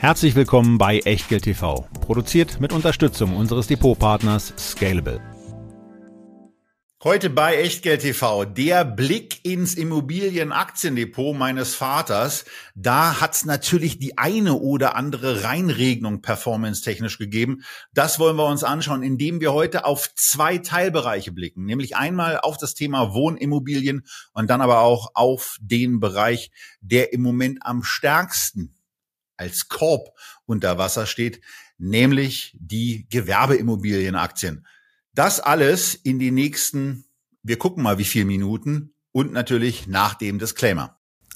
Herzlich willkommen bei Echtgeld TV, produziert mit Unterstützung unseres Depotpartners Scalable. Heute bei Echtgeld TV der Blick ins Immobilienaktiendepot meines Vaters. Da hat's natürlich die eine oder andere Reinregnung performance-technisch gegeben. Das wollen wir uns anschauen, indem wir heute auf zwei Teilbereiche blicken. Nämlich einmal auf das Thema Wohnimmobilien und dann aber auch auf den Bereich, der im Moment am stärksten als Korb unter Wasser steht, nämlich die Gewerbeimmobilienaktien. Das alles in die nächsten, wir gucken mal wie viele Minuten und natürlich nach dem Disclaimer.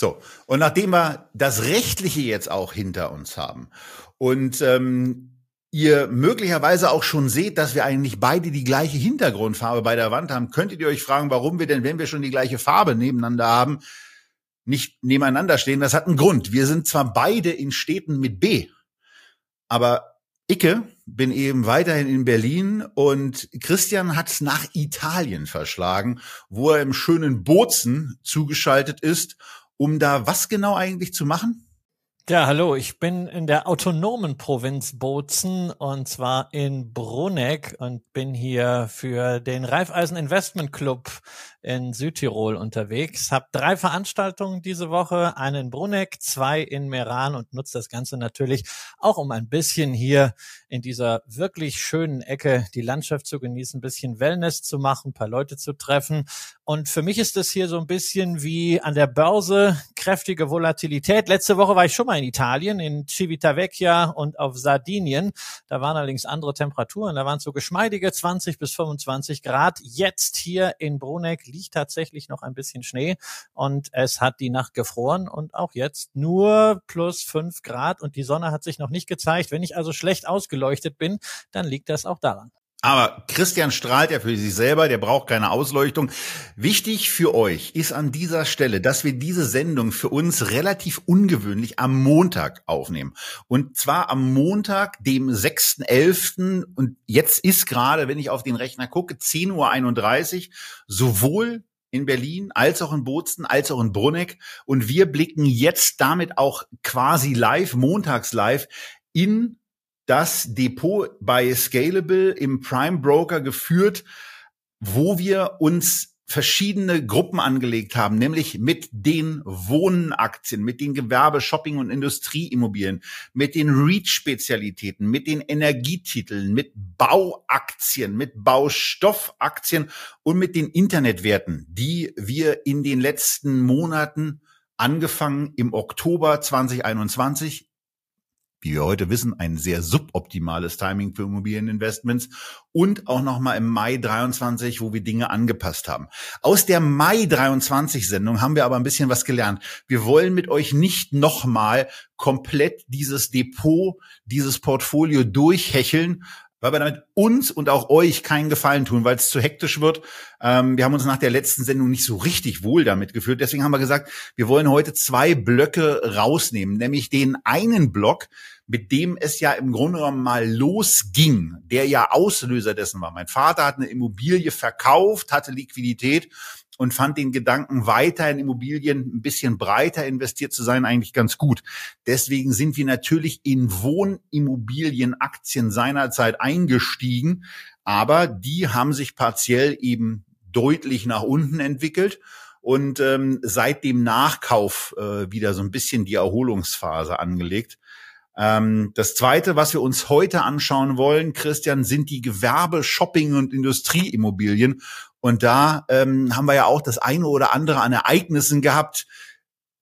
So, und nachdem wir das Rechtliche jetzt auch hinter uns haben und ähm, ihr möglicherweise auch schon seht, dass wir eigentlich beide die gleiche Hintergrundfarbe bei der Wand haben, könntet ihr euch fragen, warum wir denn, wenn wir schon die gleiche Farbe nebeneinander haben, nicht nebeneinander stehen. Das hat einen Grund. Wir sind zwar beide in Städten mit B, aber Icke bin eben weiterhin in Berlin und Christian hat nach Italien verschlagen, wo er im schönen Bozen zugeschaltet ist um da was genau eigentlich zu machen? Ja, hallo, ich bin in der autonomen Provinz Bozen und zwar in Bruneck und bin hier für den Raiffeisen Investment Club in Südtirol unterwegs. Hab drei Veranstaltungen diese Woche, eine in Bruneck, zwei in Meran und nutze das Ganze natürlich auch, um ein bisschen hier in dieser wirklich schönen Ecke die Landschaft zu genießen, ein bisschen Wellness zu machen, ein paar Leute zu treffen. Und für mich ist das hier so ein bisschen wie an der Börse kräftige Volatilität. Letzte Woche war ich schon mal in Italien, in Civitavecchia und auf Sardinien. Da waren allerdings andere Temperaturen. Da waren so geschmeidige 20 bis 25 Grad. Jetzt hier in Bruneck liegt tatsächlich noch ein bisschen Schnee und es hat die Nacht gefroren und auch jetzt nur plus fünf Grad und die Sonne hat sich noch nicht gezeigt. Wenn ich also schlecht ausgeleuchtet bin, dann liegt das auch daran. Aber Christian strahlt ja für sich selber, der braucht keine Ausleuchtung. Wichtig für euch ist an dieser Stelle, dass wir diese Sendung für uns relativ ungewöhnlich am Montag aufnehmen. Und zwar am Montag, dem 6.11. Und jetzt ist gerade, wenn ich auf den Rechner gucke, 10.31 Uhr, sowohl in Berlin, als auch in Bozen, als auch in Bruneck. Und wir blicken jetzt damit auch quasi live, montags live, in das Depot bei Scalable im Prime Broker geführt, wo wir uns verschiedene Gruppen angelegt haben, nämlich mit den Wohnaktien, mit den Gewerbe-, Shopping- und Industrieimmobilien, mit den REIT-Spezialitäten, mit den Energietiteln, mit Bauaktien, mit Baustoffaktien und mit den Internetwerten, die wir in den letzten Monaten angefangen im Oktober 2021 wie wir heute wissen, ein sehr suboptimales Timing für Immobilieninvestments und auch nochmal im Mai 23, wo wir Dinge angepasst haben. Aus der Mai 23 Sendung haben wir aber ein bisschen was gelernt. Wir wollen mit euch nicht nochmal komplett dieses Depot, dieses Portfolio durchhecheln, weil wir damit uns und auch euch keinen Gefallen tun, weil es zu hektisch wird. Ähm, wir haben uns nach der letzten Sendung nicht so richtig wohl damit geführt. Deswegen haben wir gesagt, wir wollen heute zwei Blöcke rausnehmen, nämlich den einen Block, mit dem es ja im Grunde genommen mal losging, der ja Auslöser dessen war. Mein Vater hat eine Immobilie verkauft, hatte Liquidität und fand den Gedanken, weiter in Immobilien ein bisschen breiter investiert zu sein, eigentlich ganz gut. Deswegen sind wir natürlich in Wohnimmobilienaktien seinerzeit eingestiegen, aber die haben sich partiell eben deutlich nach unten entwickelt und ähm, seit dem Nachkauf äh, wieder so ein bisschen die Erholungsphase angelegt. Ähm, das Zweite, was wir uns heute anschauen wollen, Christian, sind die Gewerbe-, Shopping- und Industrieimmobilien. Und da ähm, haben wir ja auch das eine oder andere an Ereignissen gehabt,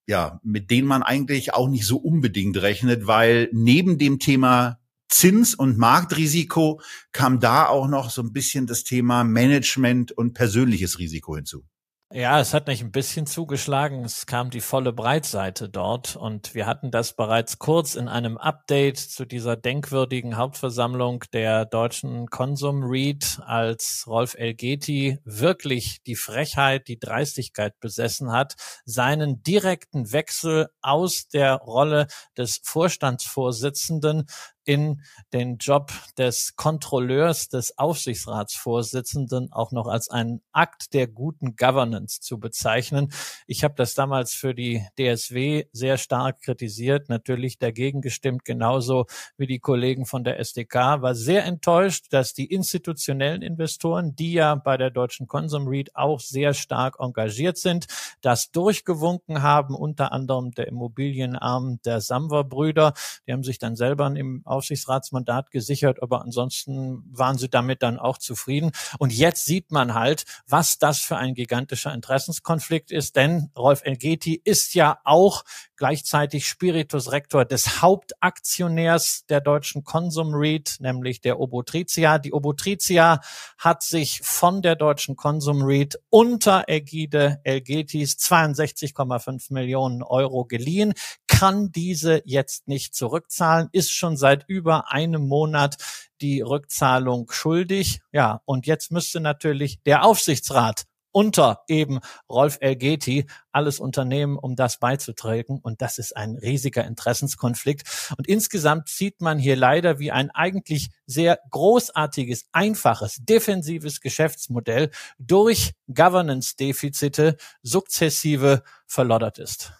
ja, mit denen man eigentlich auch nicht so unbedingt rechnet, weil neben dem Thema Zins- und Marktrisiko kam da auch noch so ein bisschen das Thema Management und persönliches Risiko hinzu. Ja, es hat nicht ein bisschen zugeschlagen. Es kam die volle Breitseite dort und wir hatten das bereits kurz in einem Update zu dieser denkwürdigen Hauptversammlung der deutschen Konsum Read, als Rolf Elgeti wirklich die Frechheit, die Dreistigkeit besessen hat, seinen direkten Wechsel aus der Rolle des Vorstandsvorsitzenden in den Job des Kontrolleurs, des Aufsichtsratsvorsitzenden auch noch als einen Akt der guten Governance zu bezeichnen. Ich habe das damals für die DSW sehr stark kritisiert, natürlich dagegen gestimmt, genauso wie die Kollegen von der SDK, war sehr enttäuscht, dass die institutionellen Investoren, die ja bei der Deutschen Consum Read auch sehr stark engagiert sind, das durchgewunken haben, unter anderem der Immobilienarm der Samwer-Brüder. Die haben sich dann selber im Aufsichtsratsmandat gesichert, aber ansonsten waren sie damit dann auch zufrieden. Und jetzt sieht man halt, was das für ein gigantischer Interessenskonflikt ist, denn Rolf Elgeti ist ja auch gleichzeitig Spiritus Rector des Hauptaktionärs der deutschen Consum Read, nämlich der Obotritia. Die Obotritia hat sich von der deutschen Consum Read unter Ägide Elgetis 62,5 Millionen Euro geliehen, kann diese jetzt nicht zurückzahlen, ist schon seit über einem Monat die Rückzahlung schuldig. Ja, und jetzt müsste natürlich der Aufsichtsrat unter eben Rolf Elgeti alles unternehmen, um das beizutragen. Und das ist ein riesiger Interessenskonflikt. Und insgesamt sieht man hier leider, wie ein eigentlich sehr großartiges, einfaches, defensives Geschäftsmodell durch Governance-Defizite sukzessive verloddert ist.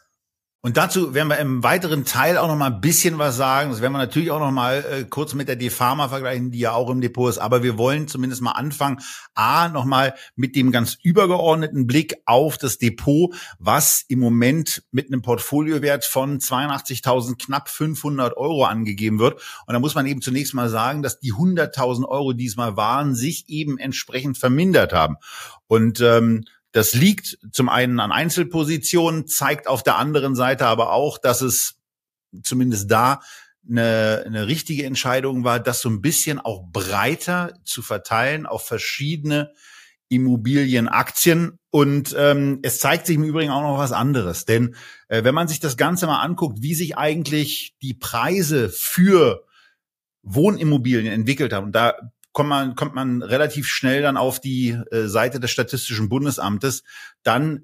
Und dazu werden wir im weiteren Teil auch noch mal ein bisschen was sagen. Das werden wir natürlich auch noch mal äh, kurz mit der Defama vergleichen, die ja auch im Depot ist. Aber wir wollen zumindest mal anfangen, a noch mal mit dem ganz übergeordneten Blick auf das Depot, was im Moment mit einem Portfoliowert von 82.000 knapp 500 Euro angegeben wird. Und da muss man eben zunächst mal sagen, dass die 100.000 Euro diesmal waren, sich eben entsprechend vermindert haben. Und ähm, das liegt zum einen an Einzelpositionen, zeigt auf der anderen Seite aber auch, dass es zumindest da eine, eine richtige Entscheidung war, das so ein bisschen auch breiter zu verteilen auf verschiedene Immobilienaktien. Und ähm, es zeigt sich im Übrigen auch noch was anderes. Denn äh, wenn man sich das Ganze mal anguckt, wie sich eigentlich die Preise für Wohnimmobilien entwickelt haben, und da kommt man, kommt man relativ schnell dann auf die äh, Seite des Statistischen Bundesamtes. Dann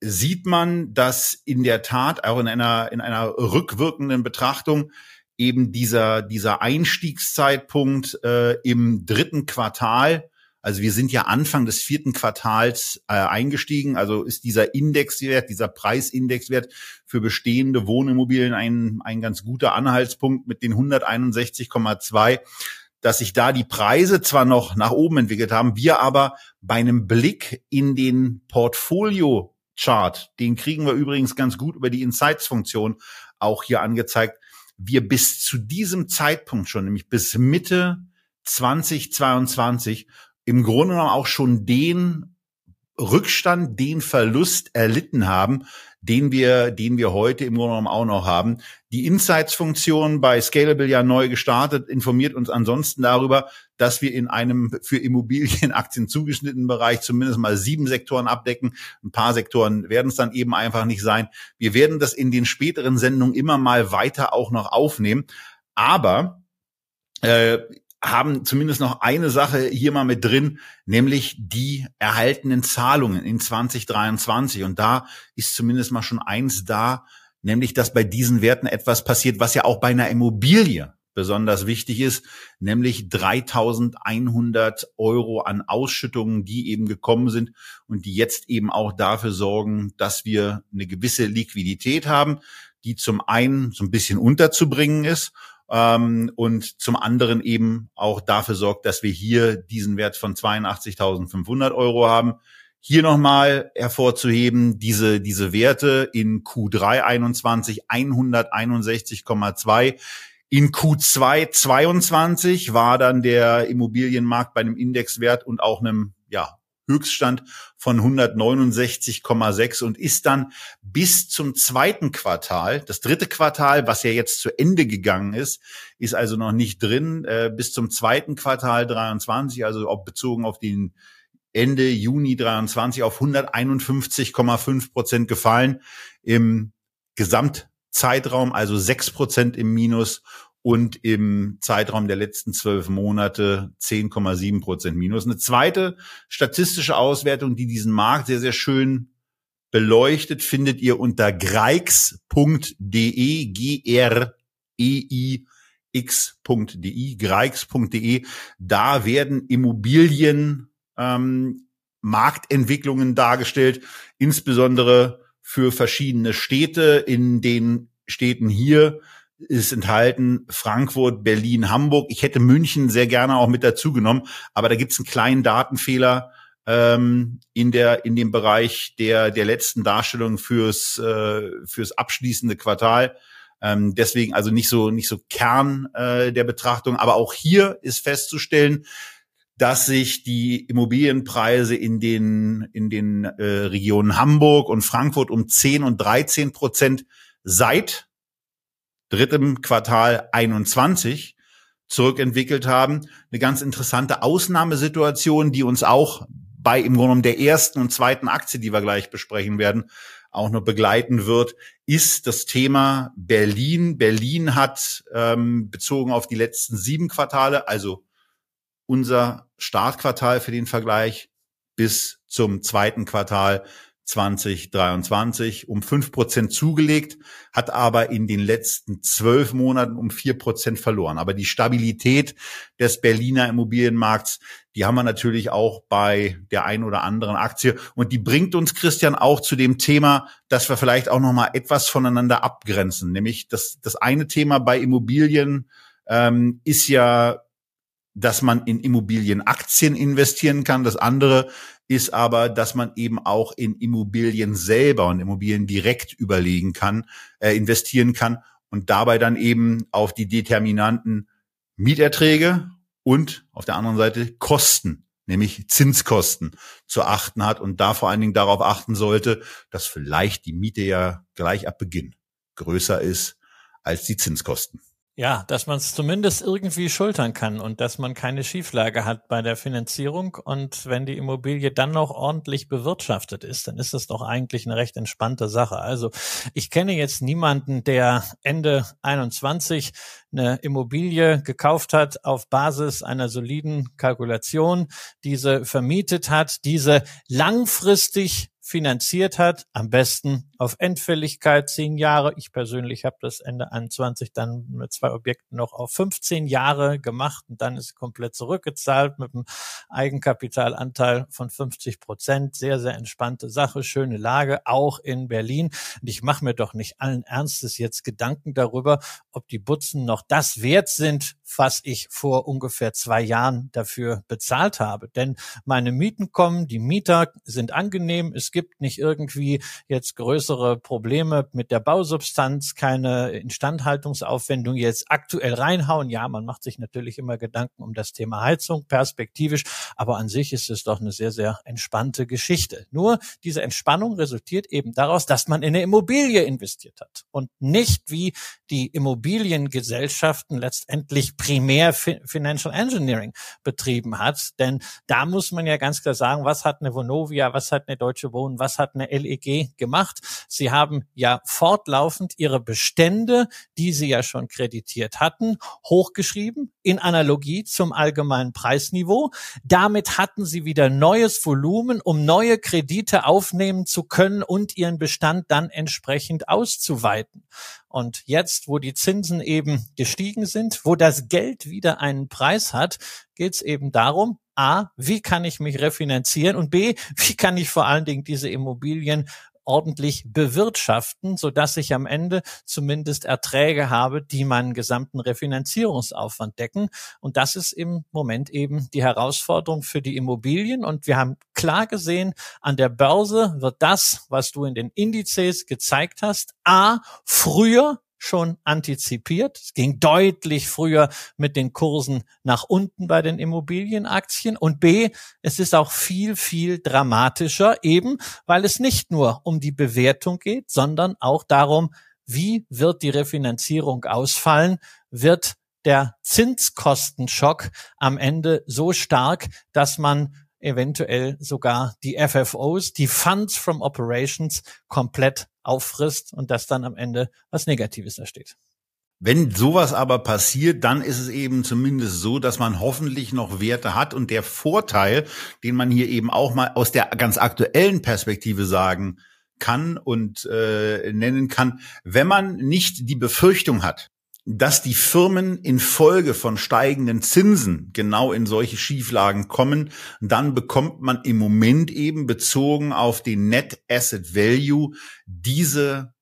sieht man, dass in der Tat auch in einer, in einer rückwirkenden Betrachtung eben dieser, dieser Einstiegszeitpunkt äh, im dritten Quartal, also wir sind ja Anfang des vierten Quartals äh, eingestiegen, also ist dieser Indexwert, dieser Preisindexwert für bestehende Wohnimmobilien ein, ein ganz guter Anhaltspunkt mit den 161,2 dass sich da die Preise zwar noch nach oben entwickelt haben, wir aber bei einem Blick in den Portfolio Chart, den kriegen wir übrigens ganz gut über die Insights-Funktion auch hier angezeigt, wir bis zu diesem Zeitpunkt schon, nämlich bis Mitte 2022, im Grunde genommen auch schon den Rückstand, den Verlust erlitten haben, den wir, den wir heute im Grunde genommen auch noch haben. Die Insights-Funktion bei Scalable ja neu gestartet, informiert uns ansonsten darüber, dass wir in einem für Immobilienaktien zugeschnittenen Bereich zumindest mal sieben Sektoren abdecken. Ein paar Sektoren werden es dann eben einfach nicht sein. Wir werden das in den späteren Sendungen immer mal weiter auch noch aufnehmen. Aber äh, haben zumindest noch eine Sache hier mal mit drin, nämlich die erhaltenen Zahlungen in 2023. Und da ist zumindest mal schon eins da, nämlich dass bei diesen Werten etwas passiert, was ja auch bei einer Immobilie besonders wichtig ist, nämlich 3100 Euro an Ausschüttungen, die eben gekommen sind und die jetzt eben auch dafür sorgen, dass wir eine gewisse Liquidität haben, die zum einen so ein bisschen unterzubringen ist ähm, und zum anderen eben auch dafür sorgt, dass wir hier diesen Wert von 82.500 Euro haben. Hier nochmal hervorzuheben, diese, diese Werte in Q3 21 161,2. In Q2 22 war dann der Immobilienmarkt bei einem Indexwert und auch einem ja, Höchststand von 169,6 und ist dann bis zum zweiten Quartal, das dritte Quartal, was ja jetzt zu Ende gegangen ist, ist also noch nicht drin, äh, bis zum zweiten Quartal 23, also bezogen auf den Ende Juni 23 auf 151,5 Prozent gefallen im Gesamtzeitraum, also sechs Prozent im Minus und im Zeitraum der letzten zwölf Monate 10,7 Prozent Minus. Eine zweite statistische Auswertung, die diesen Markt sehr, sehr schön beleuchtet, findet ihr unter greix.de, G-R-E-I x.de, greix.de. Da werden Immobilien ähm, Marktentwicklungen dargestellt, insbesondere für verschiedene Städte. In den Städten hier ist enthalten Frankfurt, Berlin, Hamburg. Ich hätte München sehr gerne auch mit dazu genommen, aber da gibt es einen kleinen Datenfehler ähm, in der in dem Bereich der der letzten Darstellung fürs äh, fürs abschließende Quartal. Ähm, deswegen also nicht so nicht so Kern äh, der Betrachtung, aber auch hier ist festzustellen, dass sich die Immobilienpreise in den in den äh, Regionen Hamburg und Frankfurt um 10 und 13 Prozent seit drittem Quartal 21 zurückentwickelt haben. Eine ganz interessante Ausnahmesituation, die uns auch bei im Grunde genommen der ersten und zweiten Aktie, die wir gleich besprechen werden, auch noch begleiten wird, ist das Thema Berlin. Berlin hat ähm, bezogen auf die letzten sieben Quartale, also unser Startquartal für den Vergleich bis zum zweiten Quartal 2023 um fünf Prozent zugelegt, hat aber in den letzten zwölf Monaten um vier Prozent verloren. Aber die Stabilität des Berliner Immobilienmarkts, die haben wir natürlich auch bei der einen oder anderen Aktie. Und die bringt uns, Christian, auch zu dem Thema, dass wir vielleicht auch noch mal etwas voneinander abgrenzen. Nämlich das, das eine Thema bei Immobilien ähm, ist ja dass man in Immobilienaktien investieren kann. Das andere ist aber, dass man eben auch in Immobilien selber und Immobilien direkt überlegen kann, äh, investieren kann und dabei dann eben auf die Determinanten Mieterträge und auf der anderen Seite Kosten, nämlich Zinskosten zu achten hat und da vor allen Dingen darauf achten sollte, dass vielleicht die Miete ja gleich ab Beginn größer ist als die Zinskosten. Ja, dass man es zumindest irgendwie schultern kann und dass man keine Schieflage hat bei der Finanzierung. Und wenn die Immobilie dann noch ordentlich bewirtschaftet ist, dann ist das doch eigentlich eine recht entspannte Sache. Also ich kenne jetzt niemanden, der Ende 21 eine Immobilie gekauft hat auf Basis einer soliden Kalkulation, diese vermietet hat, diese langfristig finanziert hat, am besten auf Endfälligkeit zehn Jahre. Ich persönlich habe das Ende 21 dann mit zwei Objekten noch auf 15 Jahre gemacht und dann ist komplett zurückgezahlt mit einem Eigenkapitalanteil von 50 Prozent. Sehr, sehr entspannte Sache, schöne Lage, auch in Berlin. Und ich mache mir doch nicht allen Ernstes jetzt Gedanken darüber, ob die Butzen noch das wert sind, was ich vor ungefähr zwei Jahren dafür bezahlt habe. Denn meine Mieten kommen, die Mieter sind angenehm, es gibt nicht irgendwie jetzt größere Probleme mit der Bausubstanz, keine Instandhaltungsaufwendung jetzt aktuell reinhauen. Ja, man macht sich natürlich immer Gedanken um das Thema Heizung perspektivisch, aber an sich ist es doch eine sehr, sehr entspannte Geschichte. Nur diese Entspannung resultiert eben daraus, dass man in eine Immobilie investiert hat und nicht wie die Immobiliengesellschaften letztendlich primär Financial Engineering betrieben hat. Denn da muss man ja ganz klar sagen, was hat eine Vonovia, was hat eine Deutsche Wohnen, was hat eine LEG gemacht? Sie haben ja fortlaufend ihre Bestände, die sie ja schon kreditiert hatten, hochgeschrieben in Analogie zum allgemeinen Preisniveau. Damit hatten sie wieder neues Volumen, um neue Kredite aufnehmen zu können und ihren Bestand dann entsprechend auszuweiten. Und jetzt, wo die Zinsen eben gestiegen sind, wo das Geld wieder einen Preis hat, geht es eben darum, A, wie kann ich mich refinanzieren und B, wie kann ich vor allen Dingen diese Immobilien ordentlich bewirtschaften, so ich am Ende zumindest Erträge habe, die meinen gesamten Refinanzierungsaufwand decken. Und das ist im Moment eben die Herausforderung für die Immobilien. Und wir haben klar gesehen, an der Börse wird das, was du in den Indizes gezeigt hast, A, früher schon antizipiert. Es ging deutlich früher mit den Kursen nach unten bei den Immobilienaktien. Und B, es ist auch viel, viel dramatischer, eben weil es nicht nur um die Bewertung geht, sondern auch darum, wie wird die Refinanzierung ausfallen? Wird der Zinskostenschock am Ende so stark, dass man eventuell sogar die FFOs, die Funds from Operations komplett auffrisst und das dann am Ende was Negatives da steht. Wenn sowas aber passiert, dann ist es eben zumindest so, dass man hoffentlich noch Werte hat und der Vorteil, den man hier eben auch mal aus der ganz aktuellen Perspektive sagen kann und äh, nennen kann, wenn man nicht die Befürchtung hat, dass die Firmen infolge von steigenden Zinsen genau in solche Schieflagen kommen, dann bekommt man im Moment eben bezogen auf den Net Asset Value diese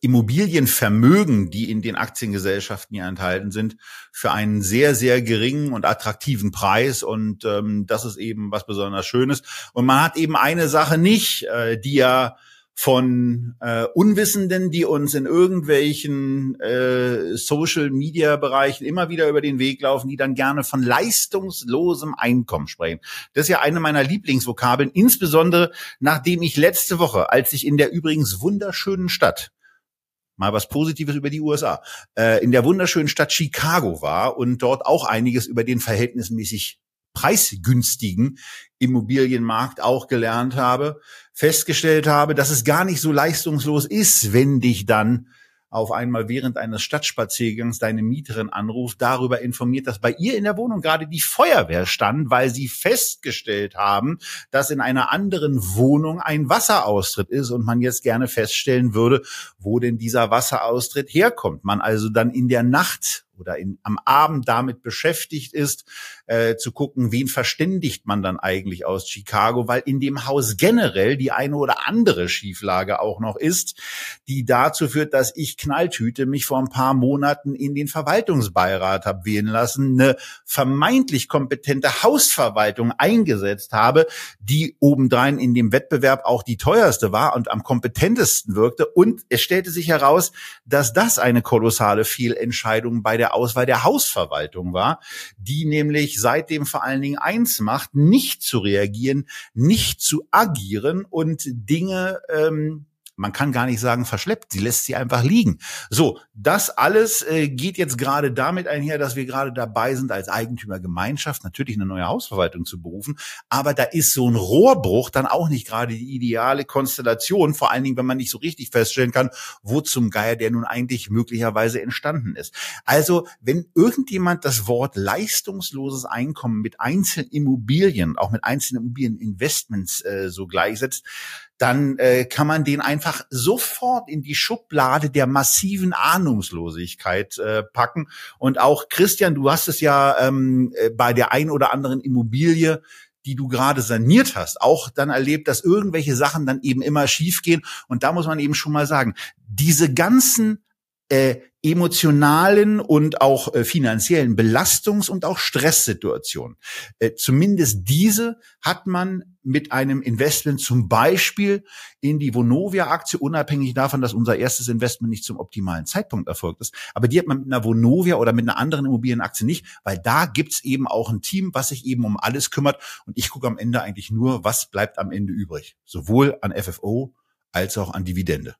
Immobilienvermögen, die in den Aktiengesellschaften hier enthalten sind, für einen sehr, sehr geringen und attraktiven Preis. Und ähm, das ist eben was besonders Schönes. Und man hat eben eine Sache nicht, äh, die ja von äh, Unwissenden, die uns in irgendwelchen äh, Social-Media-Bereichen immer wieder über den Weg laufen, die dann gerne von leistungslosem Einkommen sprechen. Das ist ja eine meiner Lieblingsvokabeln, insbesondere nachdem ich letzte Woche, als ich in der übrigens wunderschönen Stadt mal was Positives über die USA, äh, in der wunderschönen Stadt Chicago war und dort auch einiges über den verhältnismäßig preisgünstigen Immobilienmarkt auch gelernt habe, festgestellt habe, dass es gar nicht so leistungslos ist, wenn dich dann auf einmal während eines Stadtspaziergangs deine Mieterin anruft, darüber informiert, dass bei ihr in der Wohnung gerade die Feuerwehr stand, weil sie festgestellt haben, dass in einer anderen Wohnung ein Wasseraustritt ist und man jetzt gerne feststellen würde, wo denn dieser Wasseraustritt herkommt. Man also dann in der Nacht oder in, am Abend damit beschäftigt ist, äh, zu gucken, wen verständigt man dann eigentlich aus Chicago, weil in dem Haus generell die eine oder andere Schieflage auch noch ist, die dazu führt, dass ich Knalltüte mich vor ein paar Monaten in den Verwaltungsbeirat habe wählen lassen, eine vermeintlich kompetente Hausverwaltung eingesetzt habe, die obendrein in dem Wettbewerb auch die teuerste war und am kompetentesten wirkte. Und es stellte sich heraus, dass das eine kolossale Fehlentscheidung bei der Auswahl der Hausverwaltung war, die nämlich seitdem vor allen Dingen eins macht, nicht zu reagieren, nicht zu agieren und Dinge ähm, man kann gar nicht sagen verschleppt, sie lässt sie einfach liegen. So, das alles äh, geht jetzt gerade damit einher, dass wir gerade dabei sind, als Eigentümergemeinschaft natürlich eine neue Hausverwaltung zu berufen. Aber da ist so ein Rohrbruch dann auch nicht gerade die ideale Konstellation, vor allen Dingen, wenn man nicht so richtig feststellen kann, wo zum Geier der nun eigentlich möglicherweise entstanden ist. Also, wenn irgendjemand das Wort leistungsloses Einkommen mit einzelnen Immobilien, auch mit einzelnen Immobilieninvestments äh, so gleichsetzt, dann äh, kann man den einfach sofort in die Schublade der massiven Ahnungslosigkeit äh, packen. Und auch Christian, du hast es ja ähm, äh, bei der ein oder anderen Immobilie die du gerade saniert hast, auch dann erlebt, dass irgendwelche Sachen dann eben immer schiefgehen. Und da muss man eben schon mal sagen, diese ganzen äh, emotionalen und auch äh, finanziellen Belastungs- und auch Stresssituationen. Äh, zumindest diese hat man mit einem Investment zum Beispiel in die Vonovia-Aktie, unabhängig davon, dass unser erstes Investment nicht zum optimalen Zeitpunkt erfolgt ist. Aber die hat man mit einer Vonovia oder mit einer anderen Immobilienaktie nicht, weil da gibt's eben auch ein Team, was sich eben um alles kümmert. Und ich gucke am Ende eigentlich nur, was bleibt am Ende übrig. Sowohl an FFO als auch an Dividende.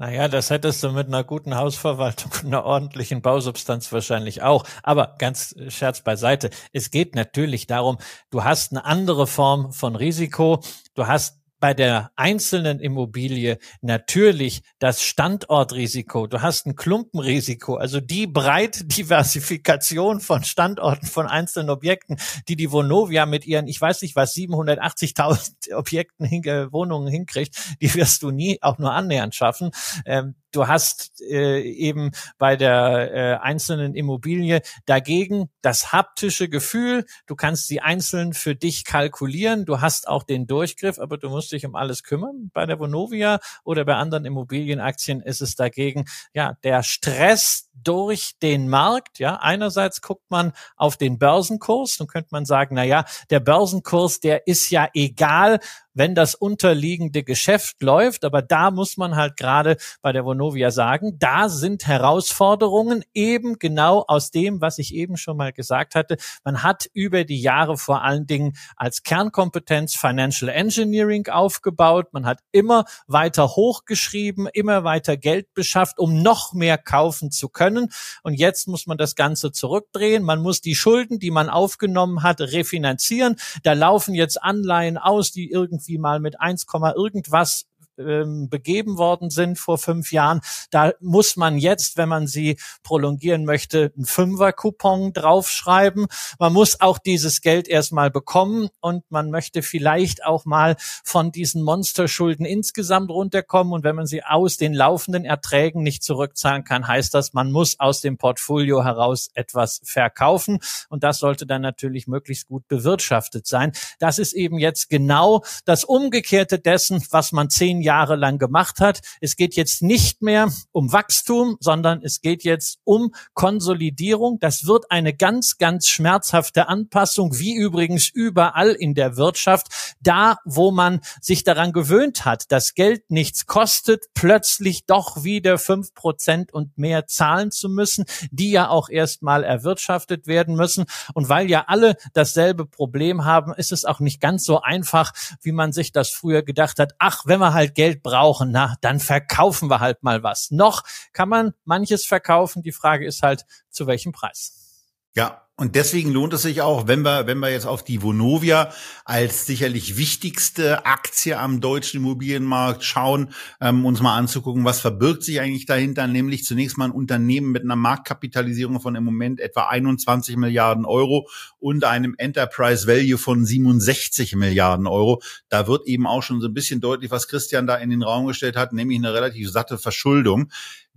Naja, das hättest du mit einer guten Hausverwaltung und einer ordentlichen Bausubstanz wahrscheinlich auch. Aber ganz äh, Scherz beiseite. Es geht natürlich darum, du hast eine andere Form von Risiko. Du hast bei der einzelnen Immobilie natürlich das Standortrisiko. Du hast ein Klumpenrisiko, also die Breitdiversifikation von Standorten von einzelnen Objekten, die die Vonovia mit ihren, ich weiß nicht was, 780.000 Objekten, Wohnungen hinkriegt, die wirst du nie auch nur annähernd schaffen. Ähm, du hast äh, eben bei der äh, einzelnen Immobilie dagegen das haptische Gefühl, du kannst sie einzeln für dich kalkulieren, du hast auch den Durchgriff, aber du musst dich um alles kümmern. Bei der Vonovia oder bei anderen Immobilienaktien ist es dagegen ja der Stress durch den Markt. Ja, einerseits guckt man auf den Börsenkurs, dann könnte man sagen, na ja, der Börsenkurs, der ist ja egal, wenn das unterliegende Geschäft läuft. Aber da muss man halt gerade bei der Vonovia sagen, da sind Herausforderungen eben genau aus dem, was ich eben schon mal gesagt hatte. Man hat über die Jahre vor allen Dingen als Kernkompetenz Financial Engineering aufgebaut. Man hat immer weiter hochgeschrieben, immer weiter Geld beschafft, um noch mehr kaufen zu können. Und jetzt muss man das Ganze zurückdrehen. Man muss die Schulden, die man aufgenommen hat, refinanzieren. Da laufen jetzt Anleihen aus, die irgendwie mal mit 1, irgendwas ähm, begeben worden sind vor fünf Jahren. Da muss man jetzt, wenn man sie prolongieren möchte, einen Fünfer-Coupon draufschreiben. Man muss auch dieses Geld erstmal bekommen und man möchte vielleicht auch mal von diesen Monsterschulden insgesamt runterkommen. Und wenn man sie aus den laufenden Erträgen nicht zurückzahlen kann, heißt das, man muss aus dem Portfolio heraus etwas verkaufen. Und das sollte dann natürlich möglichst gut bewirtschaftet sein. Das ist eben jetzt genau das Umgekehrte dessen, was man zehn Jahre jahrelang gemacht hat. Es geht jetzt nicht mehr um Wachstum, sondern es geht jetzt um Konsolidierung. Das wird eine ganz, ganz schmerzhafte Anpassung, wie übrigens überall in der Wirtschaft. Da, wo man sich daran gewöhnt hat, dass Geld nichts kostet, plötzlich doch wieder fünf Prozent und mehr zahlen zu müssen, die ja auch erstmal erwirtschaftet werden müssen. Und weil ja alle dasselbe Problem haben, ist es auch nicht ganz so einfach, wie man sich das früher gedacht hat. Ach, wenn wir halt Geld brauchen, na, dann verkaufen wir halt mal was. Noch kann man manches verkaufen. Die Frage ist halt, zu welchem Preis. Ja, und deswegen lohnt es sich auch, wenn wir, wenn wir jetzt auf die Vonovia als sicherlich wichtigste Aktie am deutschen Immobilienmarkt schauen, ähm, uns mal anzugucken, was verbirgt sich eigentlich dahinter, nämlich zunächst mal ein Unternehmen mit einer Marktkapitalisierung von im Moment etwa 21 Milliarden Euro und einem Enterprise Value von 67 Milliarden Euro. Da wird eben auch schon so ein bisschen deutlich, was Christian da in den Raum gestellt hat, nämlich eine relativ satte Verschuldung.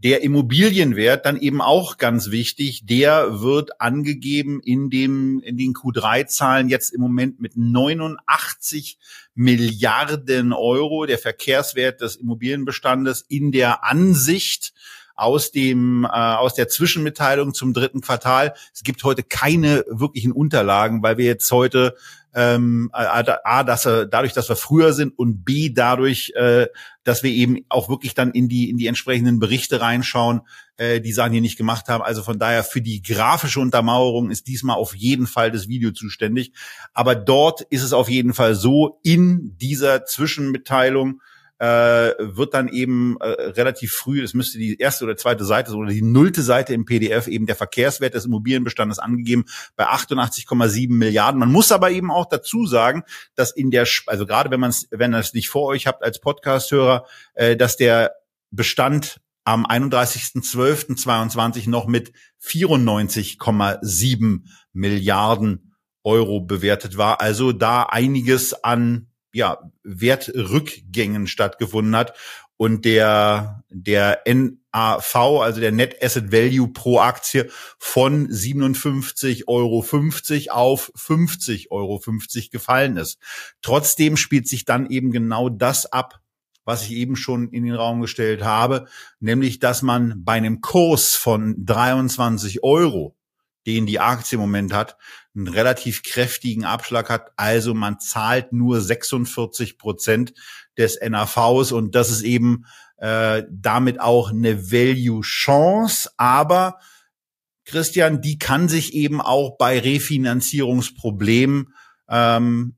Der Immobilienwert dann eben auch ganz wichtig, der wird angegeben in dem, in den Q3-Zahlen jetzt im Moment mit 89 Milliarden Euro. Der Verkehrswert des Immobilienbestandes in der Ansicht aus dem äh, aus der Zwischenmitteilung zum dritten Quartal. Es gibt heute keine wirklichen Unterlagen, weil wir jetzt heute ähm, A, dass wir, dadurch, dass wir früher sind und B, dadurch, äh, dass wir eben auch wirklich dann in die, in die entsprechenden Berichte reinschauen, äh, die Sachen hier nicht gemacht haben. Also von daher für die grafische Untermauerung ist diesmal auf jeden Fall das Video zuständig. Aber dort ist es auf jeden Fall so, in dieser Zwischenmitteilung äh, wird dann eben äh, relativ früh, es müsste die erste oder zweite Seite oder die nullte Seite im PDF eben der Verkehrswert des Immobilienbestandes angegeben bei 88,7 Milliarden. Man muss aber eben auch dazu sagen, dass in der, also gerade wenn man es, wenn ihr es nicht vor euch habt als Podcast-Hörer, äh, dass der Bestand am 31.12.22 noch mit 94,7 Milliarden Euro bewertet war. Also da einiges an ja, Wertrückgängen stattgefunden hat und der, der NAV, also der Net Asset Value pro Aktie von 57,50 Euro auf 50,50 Euro gefallen ist. Trotzdem spielt sich dann eben genau das ab, was ich eben schon in den Raum gestellt habe, nämlich, dass man bei einem Kurs von 23 Euro den die Aktie im Moment hat, einen relativ kräftigen Abschlag hat. Also man zahlt nur 46 Prozent des NAVs und das ist eben äh, damit auch eine Value-Chance. Aber Christian, die kann sich eben auch bei Refinanzierungsproblemen ähm,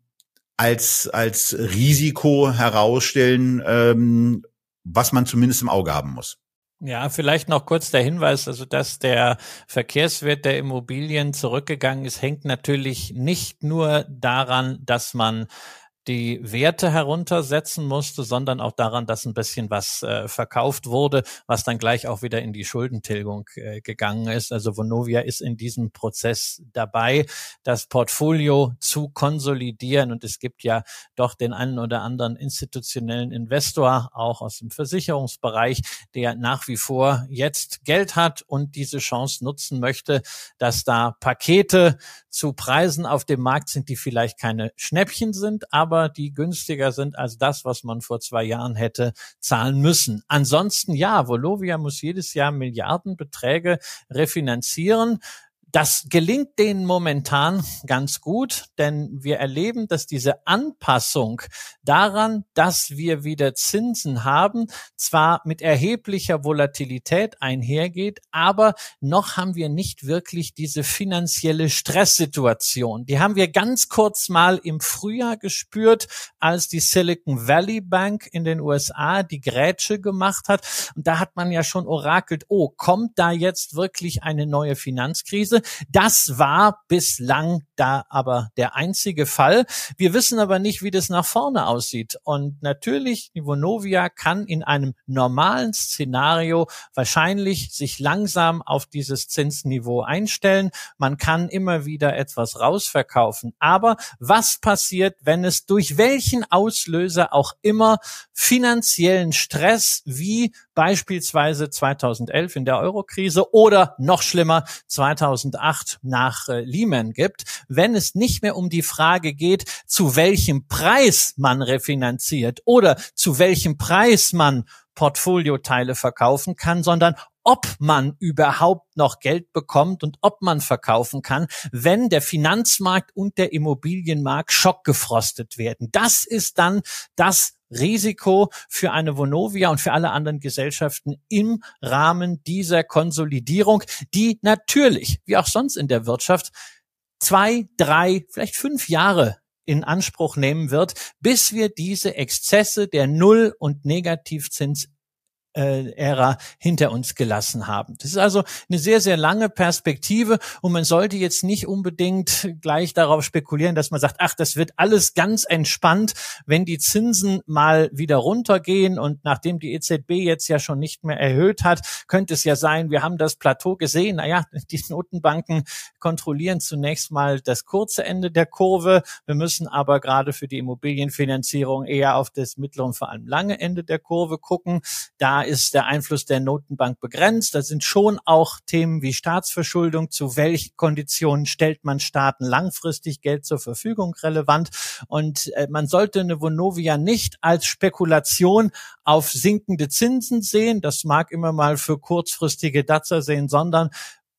als, als Risiko herausstellen, ähm, was man zumindest im Auge haben muss. Ja, vielleicht noch kurz der Hinweis, also dass der Verkehrswert der Immobilien zurückgegangen ist, hängt natürlich nicht nur daran, dass man die Werte heruntersetzen musste, sondern auch daran, dass ein bisschen was äh, verkauft wurde, was dann gleich auch wieder in die Schuldentilgung äh, gegangen ist. Also Vonovia ist in diesem Prozess dabei, das Portfolio zu konsolidieren. Und es gibt ja doch den einen oder anderen institutionellen Investor, auch aus dem Versicherungsbereich, der nach wie vor jetzt Geld hat und diese Chance nutzen möchte, dass da Pakete zu Preisen auf dem Markt sind, die vielleicht keine Schnäppchen sind, aber aber die günstiger sind als das, was man vor zwei Jahren hätte zahlen müssen. Ansonsten ja, Volovia muss jedes Jahr Milliardenbeträge refinanzieren Das gelingt denen momentan ganz gut, denn wir erleben, dass diese Anpassung daran, dass wir wieder Zinsen haben, zwar mit erheblicher Volatilität einhergeht, aber noch haben wir nicht wirklich diese finanzielle Stresssituation. Die haben wir ganz kurz mal im Frühjahr gespürt, als die Silicon Valley Bank in den USA die Grätsche gemacht hat. Und da hat man ja schon orakelt, oh, kommt da jetzt wirklich eine neue Finanzkrise? Das war bislang da aber der einzige Fall. Wir wissen aber nicht, wie das nach vorne aussieht. Und natürlich, Vonovia kann in einem normalen Szenario wahrscheinlich sich langsam auf dieses Zinsniveau einstellen. Man kann immer wieder etwas rausverkaufen. Aber was passiert, wenn es durch welchen Auslöser auch immer finanziellen Stress wie beispielsweise 2011 in der Eurokrise oder noch schlimmer 2008 nach äh, Lehman gibt, wenn es nicht mehr um die Frage geht, zu welchem Preis man refinanziert oder zu welchem Preis man Portfolioteile verkaufen kann, sondern ob man überhaupt noch Geld bekommt und ob man verkaufen kann, wenn der Finanzmarkt und der Immobilienmarkt schockgefrostet werden. Das ist dann das Risiko für eine Vonovia und für alle anderen Gesellschaften im Rahmen dieser Konsolidierung, die natürlich, wie auch sonst in der Wirtschaft, zwei, drei, vielleicht fünf Jahre in Anspruch nehmen wird, bis wir diese Exzesse der Null- und Negativzins Ära hinter uns gelassen haben. Das ist also eine sehr, sehr lange Perspektive und man sollte jetzt nicht unbedingt gleich darauf spekulieren, dass man sagt, ach, das wird alles ganz entspannt, wenn die Zinsen mal wieder runtergehen und nachdem die EZB jetzt ja schon nicht mehr erhöht hat, könnte es ja sein, wir haben das Plateau gesehen. Naja, die Notenbanken kontrollieren zunächst mal das kurze Ende der Kurve. Wir müssen aber gerade für die Immobilienfinanzierung eher auf das mittlere und vor allem lange Ende der Kurve gucken. Da ist der Einfluss der Notenbank begrenzt. Da sind schon auch Themen wie Staatsverschuldung, zu welchen Konditionen stellt man Staaten langfristig Geld zur Verfügung relevant. Und äh, man sollte eine Vonovia nicht als Spekulation auf sinkende Zinsen sehen. Das mag immer mal für kurzfristige Datzer sehen, sondern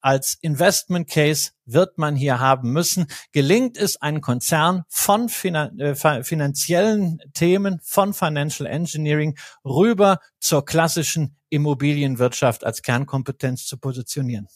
als Investment Case wird man hier haben müssen. Gelingt es, einen Konzern von äh, finanziellen Themen, von Financial Engineering rüber zur klassischen Immobilienwirtschaft als Kernkompetenz zu positionieren?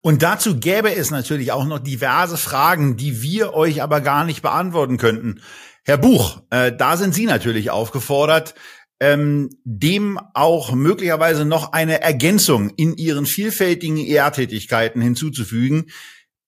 Und dazu gäbe es natürlich auch noch diverse Fragen, die wir euch aber gar nicht beantworten könnten. Herr Buch, äh, da sind Sie natürlich aufgefordert, ähm, dem auch möglicherweise noch eine Ergänzung in ihren vielfältigen ER-Tätigkeiten hinzuzufügen.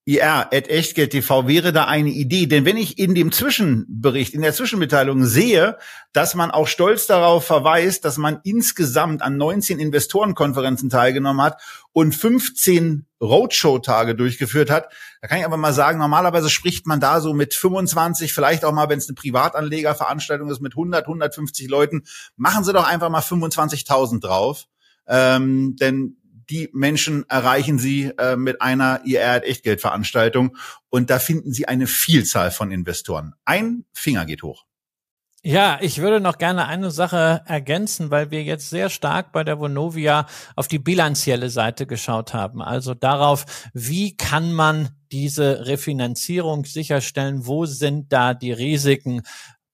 IR at Echtgeld TV wäre da eine Idee. Denn wenn ich in dem Zwischenbericht, in der Zwischenmitteilung sehe, dass man auch stolz darauf verweist, dass man insgesamt an 19 Investorenkonferenzen teilgenommen hat und 15 Roadshow-Tage durchgeführt hat, da kann ich aber mal sagen, normalerweise spricht man da so mit 25, vielleicht auch mal, wenn es eine Privatanlegerveranstaltung ist, mit 100, 150 Leuten. Machen Sie doch einfach mal 25.000 drauf. Ähm, denn die Menschen erreichen Sie äh, mit einer IR Echtgeldveranstaltung und da finden Sie eine Vielzahl von Investoren. Ein Finger geht hoch. Ja, ich würde noch gerne eine Sache ergänzen, weil wir jetzt sehr stark bei der Vonovia auf die bilanzielle Seite geschaut haben. Also darauf, wie kann man diese Refinanzierung sicherstellen? Wo sind da die Risiken?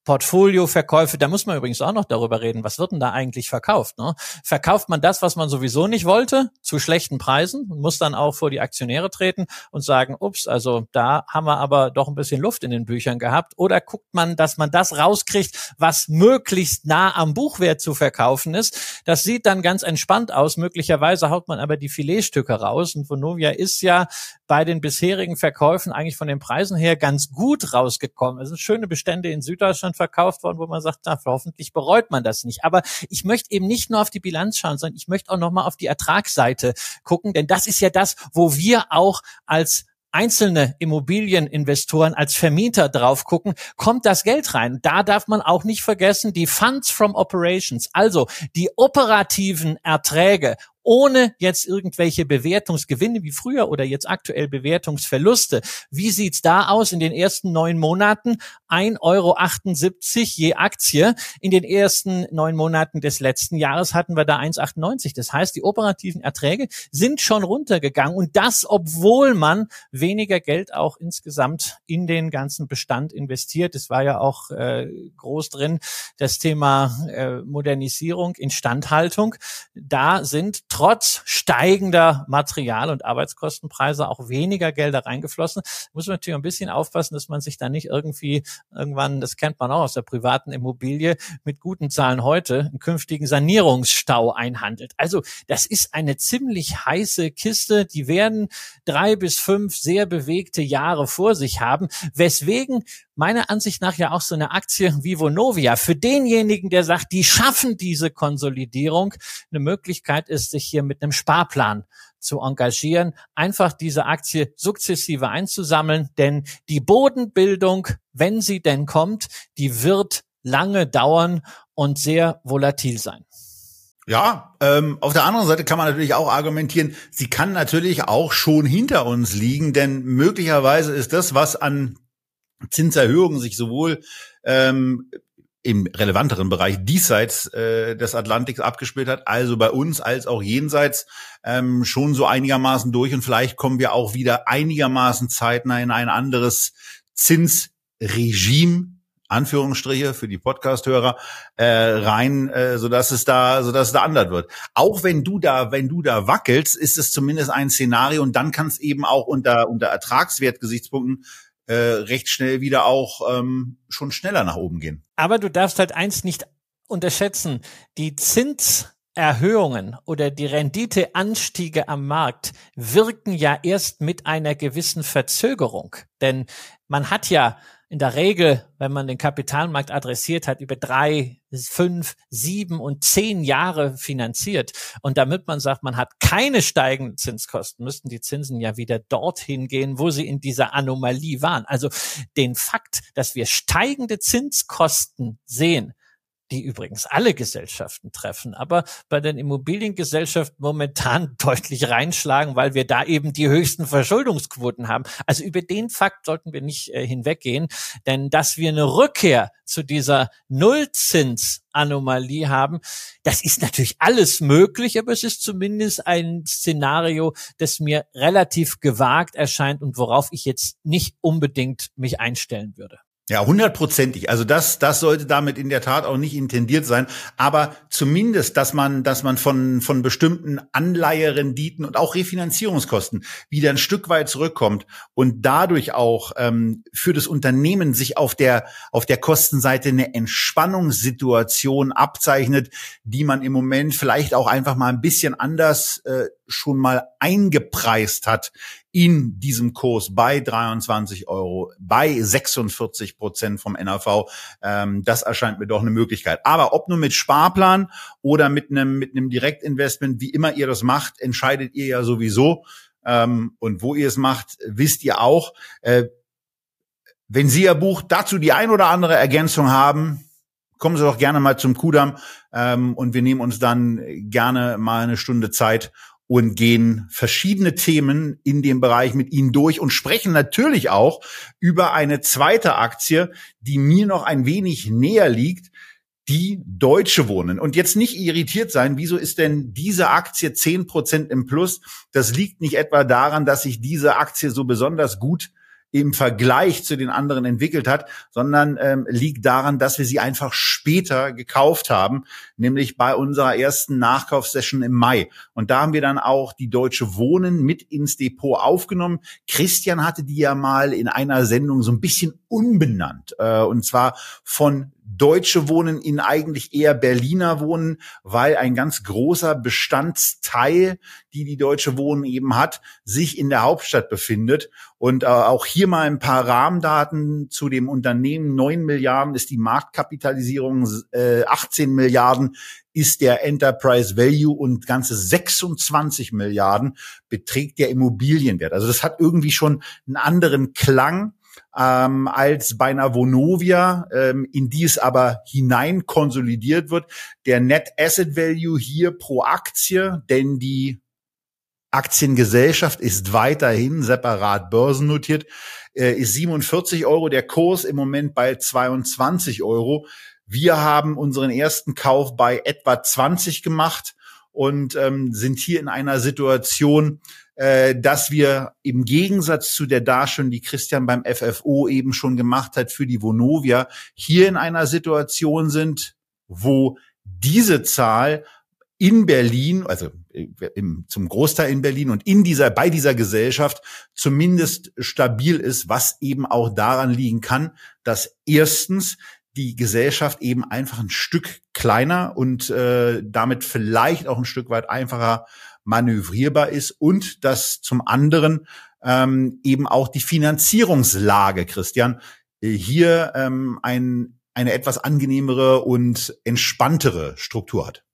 Portfolioverkäufe, da muss man übrigens auch noch darüber reden, was wird denn da eigentlich verkauft? Ne? Verkauft man das, was man sowieso nicht wollte, zu schlechten Preisen und muss dann auch vor die Aktionäre treten und sagen, ups, also da haben wir aber doch ein bisschen Luft in den Büchern gehabt. Oder guckt man, dass man das rauskriegt, was möglichst nah am Buchwert zu verkaufen ist. Das sieht dann ganz entspannt aus. Möglicherweise haut man aber die Filetstücke raus. Und Vonovia ist ja bei den bisherigen Verkäufen eigentlich von den Preisen her ganz gut rausgekommen. Es sind schöne Bestände in Süddeutschland verkauft worden, wo man sagt, na, hoffentlich bereut man das nicht. Aber ich möchte eben nicht nur auf die Bilanz schauen, sondern ich möchte auch nochmal auf die Ertragsseite gucken, denn das ist ja das, wo wir auch als einzelne Immobilieninvestoren als Vermieter drauf gucken, kommt das Geld rein. Da darf man auch nicht vergessen, die Funds from Operations, also die operativen Erträge ohne jetzt irgendwelche Bewertungsgewinne wie früher oder jetzt aktuell Bewertungsverluste. Wie sieht's da aus in den ersten neun Monaten? 1,78 Euro je Aktie. In den ersten neun Monaten des letzten Jahres hatten wir da 1,98. Das heißt, die operativen Erträge sind schon runtergegangen und das, obwohl man weniger Geld auch insgesamt in den ganzen Bestand investiert. Es war ja auch äh, groß drin das Thema äh, Modernisierung, Instandhaltung. Da sind trotz steigender Material- und Arbeitskostenpreise auch weniger Gelder reingeflossen. Muss man natürlich ein bisschen aufpassen, dass man sich da nicht irgendwie irgendwann, das kennt man auch aus der privaten Immobilie, mit guten Zahlen heute einen künftigen Sanierungsstau einhandelt. Also das ist eine ziemlich heiße Kiste. Die werden drei bis fünf sehr bewegte Jahre vor sich haben, weswegen meiner Ansicht nach ja auch so eine Aktie wie Vonovia für denjenigen, der sagt, die schaffen diese Konsolidierung, eine Möglichkeit ist, sich hier mit einem Sparplan zu engagieren, einfach diese Aktie sukzessive einzusammeln, denn die Bodenbildung, wenn sie denn kommt, die wird lange dauern und sehr volatil sein. Ja, ähm, auf der anderen Seite kann man natürlich auch argumentieren, sie kann natürlich auch schon hinter uns liegen, denn möglicherweise ist das, was an Zinserhöhungen sich sowohl ähm, im relevanteren Bereich diesseits äh, des Atlantiks abgespielt hat, also bei uns als auch jenseits ähm, schon so einigermaßen durch und vielleicht kommen wir auch wieder einigermaßen zeitnah in ein anderes Zinsregime Anführungsstriche für die Podcast-Hörer äh, rein, äh, so dass es da, so dass es da anders wird. Auch wenn du da, wenn du da wackelst, ist es zumindest ein Szenario und dann kann es eben auch unter unter Ertragswertgesichtspunkten äh, recht schnell wieder auch ähm, schon schneller nach oben gehen. Aber du darfst halt eins nicht unterschätzen: Die Zinserhöhungen oder die Renditeanstiege am Markt wirken ja erst mit einer gewissen Verzögerung, denn man hat ja in der Regel, wenn man den Kapitalmarkt adressiert hat, über drei, fünf, sieben und zehn Jahre finanziert. Und damit man sagt, man hat keine steigenden Zinskosten, müssten die Zinsen ja wieder dorthin gehen, wo sie in dieser Anomalie waren. Also den Fakt, dass wir steigende Zinskosten sehen, die übrigens alle Gesellschaften treffen, aber bei den Immobiliengesellschaften momentan deutlich reinschlagen, weil wir da eben die höchsten Verschuldungsquoten haben. Also über den Fakt sollten wir nicht äh, hinweggehen, denn dass wir eine Rückkehr zu dieser Nullzinsanomalie haben, das ist natürlich alles möglich, aber es ist zumindest ein Szenario, das mir relativ gewagt erscheint und worauf ich jetzt nicht unbedingt mich einstellen würde. Ja, hundertprozentig. Also das, das sollte damit in der Tat auch nicht intendiert sein. Aber zumindest, dass man, dass man von, von bestimmten Anleiherenditen und auch Refinanzierungskosten wieder ein Stück weit zurückkommt und dadurch auch ähm, für das Unternehmen sich auf der, auf der Kostenseite eine Entspannungssituation abzeichnet, die man im Moment vielleicht auch einfach mal ein bisschen anders äh, schon mal eingepreist hat in diesem Kurs bei 23 Euro, bei 46 Prozent vom NAV. Ähm, das erscheint mir doch eine Möglichkeit. Aber ob nur mit Sparplan oder mit einem, mit einem Direktinvestment, wie immer ihr das macht, entscheidet ihr ja sowieso. Ähm, und wo ihr es macht, wisst ihr auch. Äh, wenn Sie Ihr Buch dazu die ein oder andere Ergänzung haben, kommen Sie doch gerne mal zum Kudam ähm, und wir nehmen uns dann gerne mal eine Stunde Zeit und gehen verschiedene Themen in dem Bereich mit Ihnen durch und sprechen natürlich auch über eine zweite Aktie, die mir noch ein wenig näher liegt, die Deutsche Wohnen. Und jetzt nicht irritiert sein, wieso ist denn diese Aktie zehn Prozent im Plus? Das liegt nicht etwa daran, dass sich diese Aktie so besonders gut im Vergleich zu den anderen entwickelt hat, sondern ähm, liegt daran, dass wir sie einfach später gekauft haben, nämlich bei unserer ersten Nachkaufsession im Mai. Und da haben wir dann auch die Deutsche Wohnen mit ins Depot aufgenommen. Christian hatte die ja mal in einer Sendung so ein bisschen umbenannt, äh, und zwar von Deutsche Wohnen in eigentlich eher Berliner Wohnen, weil ein ganz großer Bestandsteil, die die Deutsche Wohnen eben hat, sich in der Hauptstadt befindet. Und äh, auch hier mal ein paar Rahmendaten zu dem Unternehmen. Neun Milliarden ist die Marktkapitalisierung, äh, 18 Milliarden ist der Enterprise Value und ganze 26 Milliarden beträgt der Immobilienwert. Also das hat irgendwie schon einen anderen Klang ähm, als bei einer Vonovia, ähm, in die es aber hinein konsolidiert wird. Der Net Asset Value hier pro Aktie, denn die Aktiengesellschaft ist weiterhin separat börsennotiert, äh, ist 47 Euro, der Kurs im Moment bei 22 Euro. Wir haben unseren ersten Kauf bei etwa 20 gemacht und ähm, sind hier in einer Situation, äh, dass wir im Gegensatz zu der Darstellung, die Christian beim FFO eben schon gemacht hat für die Vonovia, hier in einer Situation sind, wo diese Zahl in Berlin, also im, zum Großteil in Berlin und in dieser, bei dieser Gesellschaft zumindest stabil ist, was eben auch daran liegen kann, dass erstens die Gesellschaft eben einfach ein Stück kleiner und äh, damit vielleicht auch ein Stück weit einfacher manövrierbar ist und dass zum anderen ähm, eben auch die Finanzierungslage, Christian, äh, hier ähm, ein, eine etwas angenehmere und entspanntere Struktur hat.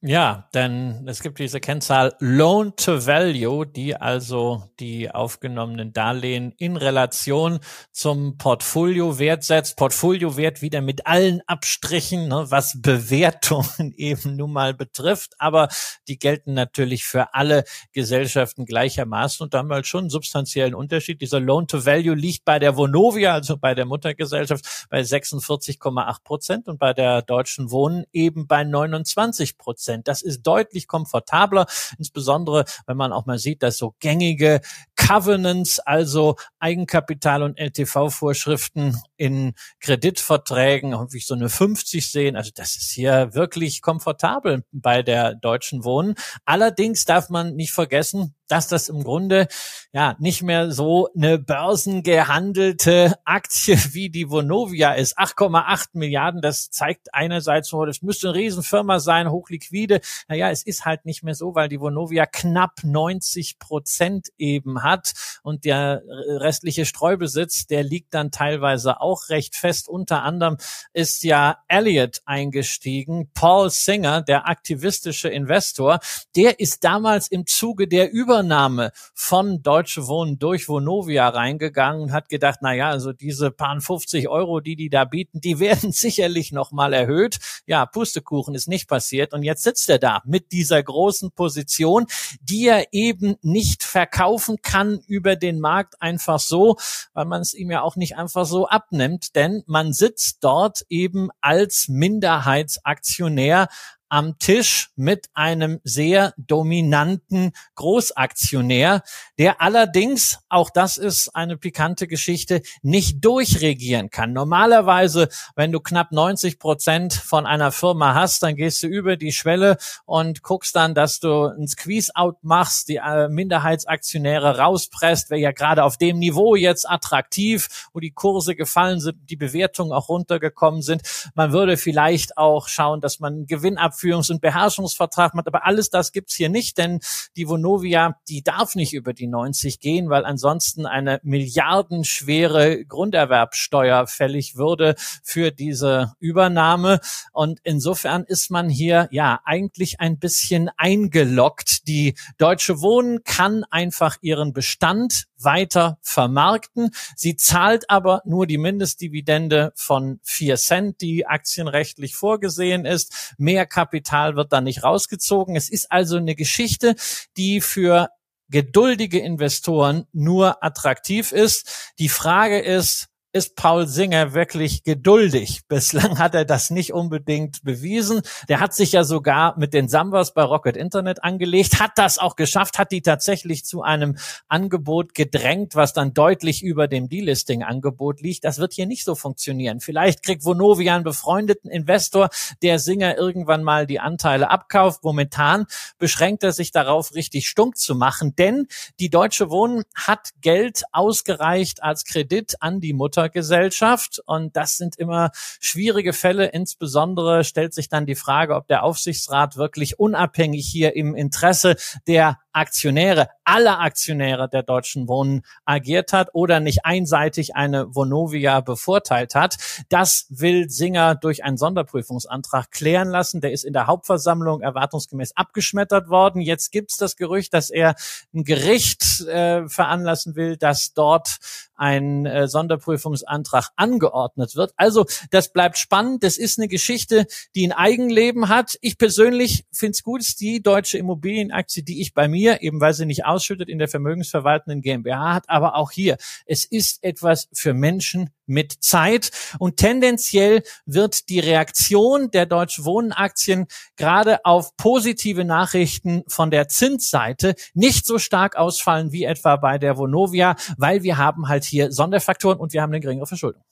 Ja, denn es gibt diese Kennzahl Loan to Value, die also die aufgenommenen Darlehen in Relation zum Portfoliowert setzt. Portfoliowert wieder mit allen Abstrichen, ne, was Bewertungen eben nun mal betrifft. Aber die gelten natürlich für alle Gesellschaften gleichermaßen. Und da haben wir halt schon einen substanziellen Unterschied. Dieser Loan to Value liegt bei der Vonovia, also bei der Muttergesellschaft, bei 46,8 Prozent und bei der Deutschen Wohnen eben bei 29 Prozent. Prozent. Das ist deutlich komfortabler, insbesondere wenn man auch mal sieht, dass so gängige Covenants, also Eigenkapital- und LTV-Vorschriften in Kreditverträgen wie so eine 50 sehen. Also das ist hier wirklich komfortabel bei der Deutschen Wohnen. Allerdings darf man nicht vergessen, dass das im Grunde ja nicht mehr so eine börsengehandelte Aktie wie die Vonovia ist. 8,8 Milliarden, das zeigt einerseits, oh, das müsste eine Riesenfirma sein, hochliquide. Naja, es ist halt nicht mehr so, weil die Vonovia knapp 90 Prozent eben hat und der restliche Streubesitz, der liegt dann teilweise auch recht fest. Unter anderem ist ja Elliott eingestiegen, Paul Singer, der aktivistische Investor, der ist damals im Zuge der Über Übernahme von Deutsche Wohnen durch Vonovia reingegangen und hat gedacht, na ja, also diese paar 50 Euro, die die da bieten, die werden sicherlich noch mal erhöht. Ja, Pustekuchen ist nicht passiert und jetzt sitzt er da mit dieser großen Position, die er eben nicht verkaufen kann über den Markt einfach so, weil man es ihm ja auch nicht einfach so abnimmt, denn man sitzt dort eben als Minderheitsaktionär am Tisch mit einem sehr dominanten Großaktionär, der allerdings, auch das ist eine pikante Geschichte, nicht durchregieren kann. Normalerweise, wenn du knapp 90 Prozent von einer Firma hast, dann gehst du über die Schwelle und guckst dann, dass du ein Squeeze-out machst, die äh, Minderheitsaktionäre rauspresst, wäre ja gerade auf dem Niveau jetzt attraktiv, wo die Kurse gefallen sind, die Bewertungen auch runtergekommen sind. Man würde vielleicht auch schauen, dass man Gewinn ab Abführungs- und Beherrschungsvertrag macht. Aber alles das gibt's hier nicht, denn die Vonovia, die darf nicht über die 90 gehen, weil ansonsten eine milliardenschwere Grunderwerbsteuer fällig würde für diese Übernahme. Und insofern ist man hier ja eigentlich ein bisschen eingeloggt. Die Deutsche Wohnen kann einfach ihren Bestand weiter vermarkten. Sie zahlt aber nur die Mindestdividende von vier Cent, die aktienrechtlich vorgesehen ist. Mehr Kapital wird da nicht rausgezogen. Es ist also eine Geschichte, die für geduldige Investoren nur attraktiv ist. Die Frage ist, ist Paul Singer wirklich geduldig. Bislang hat er das nicht unbedingt bewiesen. Der hat sich ja sogar mit den Sambas bei Rocket Internet angelegt, hat das auch geschafft, hat die tatsächlich zu einem Angebot gedrängt, was dann deutlich über dem Delisting-Angebot liegt. Das wird hier nicht so funktionieren. Vielleicht kriegt Vonovia einen befreundeten Investor, der Singer irgendwann mal die Anteile abkauft. Momentan beschränkt er sich darauf, richtig stunk zu machen, denn die Deutsche Wohnen hat Geld ausgereicht als Kredit an die Mutter Muttergesellschaft. Und das sind immer schwierige Fälle. Insbesondere stellt sich dann die Frage, ob der Aufsichtsrat wirklich unabhängig hier im Interesse der Aktionäre, alle Aktionäre der Deutschen Wohnen agiert hat oder nicht einseitig eine Vonovia bevorteilt hat. Das will Singer durch einen Sonderprüfungsantrag klären lassen. Der ist in der Hauptversammlung erwartungsgemäß abgeschmettert worden. Jetzt gibt es das Gerücht, dass er ein Gericht äh, veranlassen will, dass dort ein äh, Sonderprüfungsantrag angeordnet wird. Also das bleibt spannend. Das ist eine Geschichte, die ein Eigenleben hat. Ich persönlich finde es gut, die deutsche Immobilienaktie, die ich bei mir, eben weil sie nicht ausschüttet, in der vermögensverwaltenden GmbH hat. Aber auch hier, es ist etwas für Menschen mit Zeit. Und tendenziell wird die Reaktion der Deutsche Wohnenaktien gerade auf positive Nachrichten von der Zinsseite nicht so stark ausfallen wie etwa bei der Vonovia, weil wir haben halt hier Sonderfaktoren und wir haben eine geringere Verschuldung.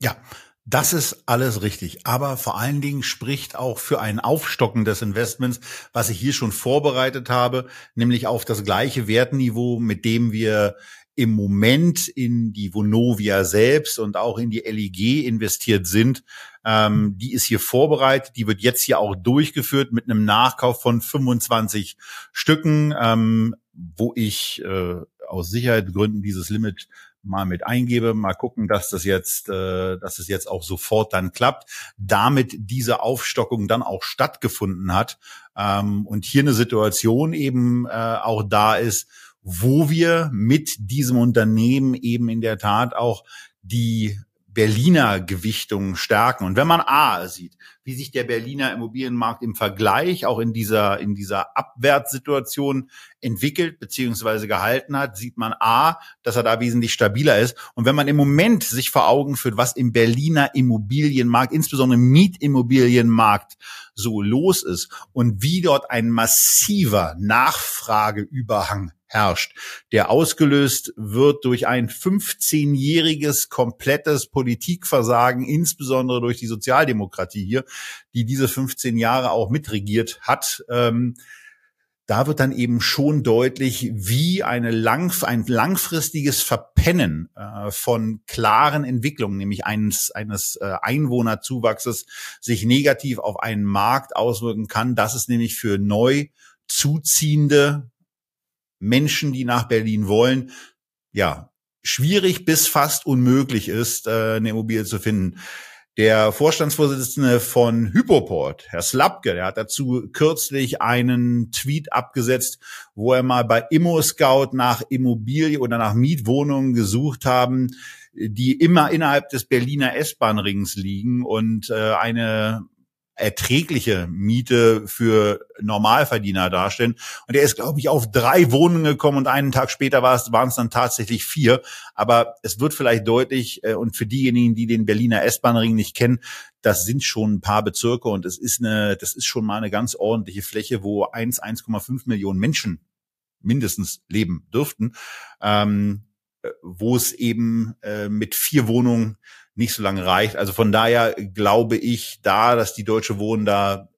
Ja, das ist alles richtig. Aber vor allen Dingen spricht auch für ein Aufstocken des Investments, was ich hier schon vorbereitet habe, nämlich auf das gleiche Wertniveau, mit dem wir im Moment in die Vonovia selbst und auch in die LIG investiert sind. Ähm, die ist hier vorbereitet, die wird jetzt hier auch durchgeführt mit einem Nachkauf von 25 Stücken, ähm, wo ich äh, aus Sicherheitsgründen dieses Limit mal mit eingebe, mal gucken, dass das jetzt, äh, dass es jetzt auch sofort dann klappt, damit diese Aufstockung dann auch stattgefunden hat ähm, und hier eine Situation eben äh, auch da ist, wo wir mit diesem Unternehmen eben in der Tat auch die Berliner Gewichtung stärken. Und wenn man A sieht, wie sich der Berliner Immobilienmarkt im Vergleich auch in dieser, in dieser Abwärtssituation entwickelt beziehungsweise gehalten hat, sieht man A, dass er da wesentlich stabiler ist. Und wenn man im Moment sich vor Augen führt, was im Berliner Immobilienmarkt, insbesondere im Mietimmobilienmarkt so los ist und wie dort ein massiver Nachfrageüberhang herrscht, der ausgelöst wird durch ein 15-jähriges komplettes Politikversagen, insbesondere durch die Sozialdemokratie hier, die diese 15 Jahre auch mitregiert hat. Ähm, da wird dann eben schon deutlich, wie eine lang, ein langfristiges Verpennen äh, von klaren Entwicklungen, nämlich eines, eines äh, Einwohnerzuwachses, sich negativ auf einen Markt auswirken kann. Das ist nämlich für neu zuziehende Menschen, die nach Berlin wollen, ja, schwierig bis fast unmöglich ist, äh, eine Immobilie zu finden. Der Vorstandsvorsitzende von Hypoport, Herr Slapke, der hat dazu kürzlich einen Tweet abgesetzt, wo er mal bei ImmoScout nach Immobilie oder nach Mietwohnungen gesucht haben, die immer innerhalb des Berliner S-Bahn-Rings liegen und äh, eine erträgliche Miete für Normalverdiener darstellen. Und er ist, glaube ich, auf drei Wohnungen gekommen und einen Tag später waren es dann tatsächlich vier. Aber es wird vielleicht deutlich, äh, und für diejenigen, die den Berliner S-Bahn-Ring nicht kennen, das sind schon ein paar Bezirke und es ist eine, das ist schon mal eine ganz ordentliche Fläche, wo 1, 1,5 Millionen Menschen mindestens leben dürften, ähm, äh, wo es eben äh, mit vier Wohnungen nicht so lange reicht. Also von daher glaube ich da, dass die Deutsche Wohnen da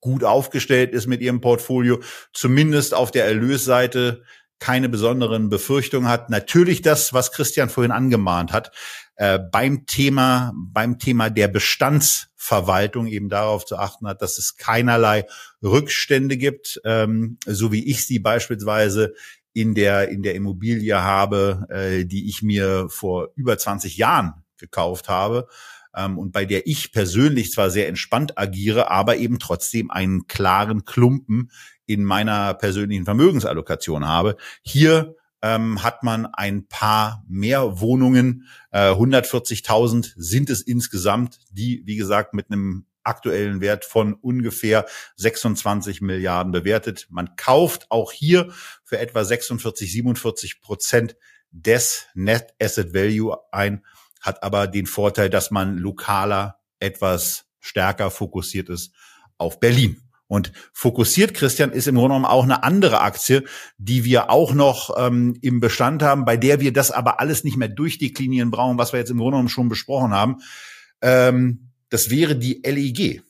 gut aufgestellt ist mit ihrem Portfolio, zumindest auf der Erlösseite keine besonderen Befürchtungen hat. Natürlich das, was Christian vorhin angemahnt hat, äh, beim Thema, beim Thema der Bestandsverwaltung eben darauf zu achten hat, dass es keinerlei Rückstände gibt, ähm, so wie ich sie beispielsweise in der, in der Immobilie habe, äh, die ich mir vor über 20 Jahren gekauft habe ähm, und bei der ich persönlich zwar sehr entspannt agiere, aber eben trotzdem einen klaren Klumpen in meiner persönlichen Vermögensallokation habe. Hier ähm, hat man ein paar mehr Wohnungen. Äh, 140.000 sind es insgesamt, die, wie gesagt, mit einem aktuellen Wert von ungefähr 26 Milliarden bewertet. Man kauft auch hier für etwa 46, 47 Prozent des Net Asset Value ein hat aber den Vorteil, dass man lokaler etwas stärker fokussiert ist auf Berlin. Und fokussiert, Christian, ist im Grunde genommen auch eine andere Aktie, die wir auch noch ähm, im Bestand haben, bei der wir das aber alles nicht mehr durchdeklinieren brauchen, was wir jetzt im Grunde genommen schon besprochen haben. Ähm, das wäre die LEG.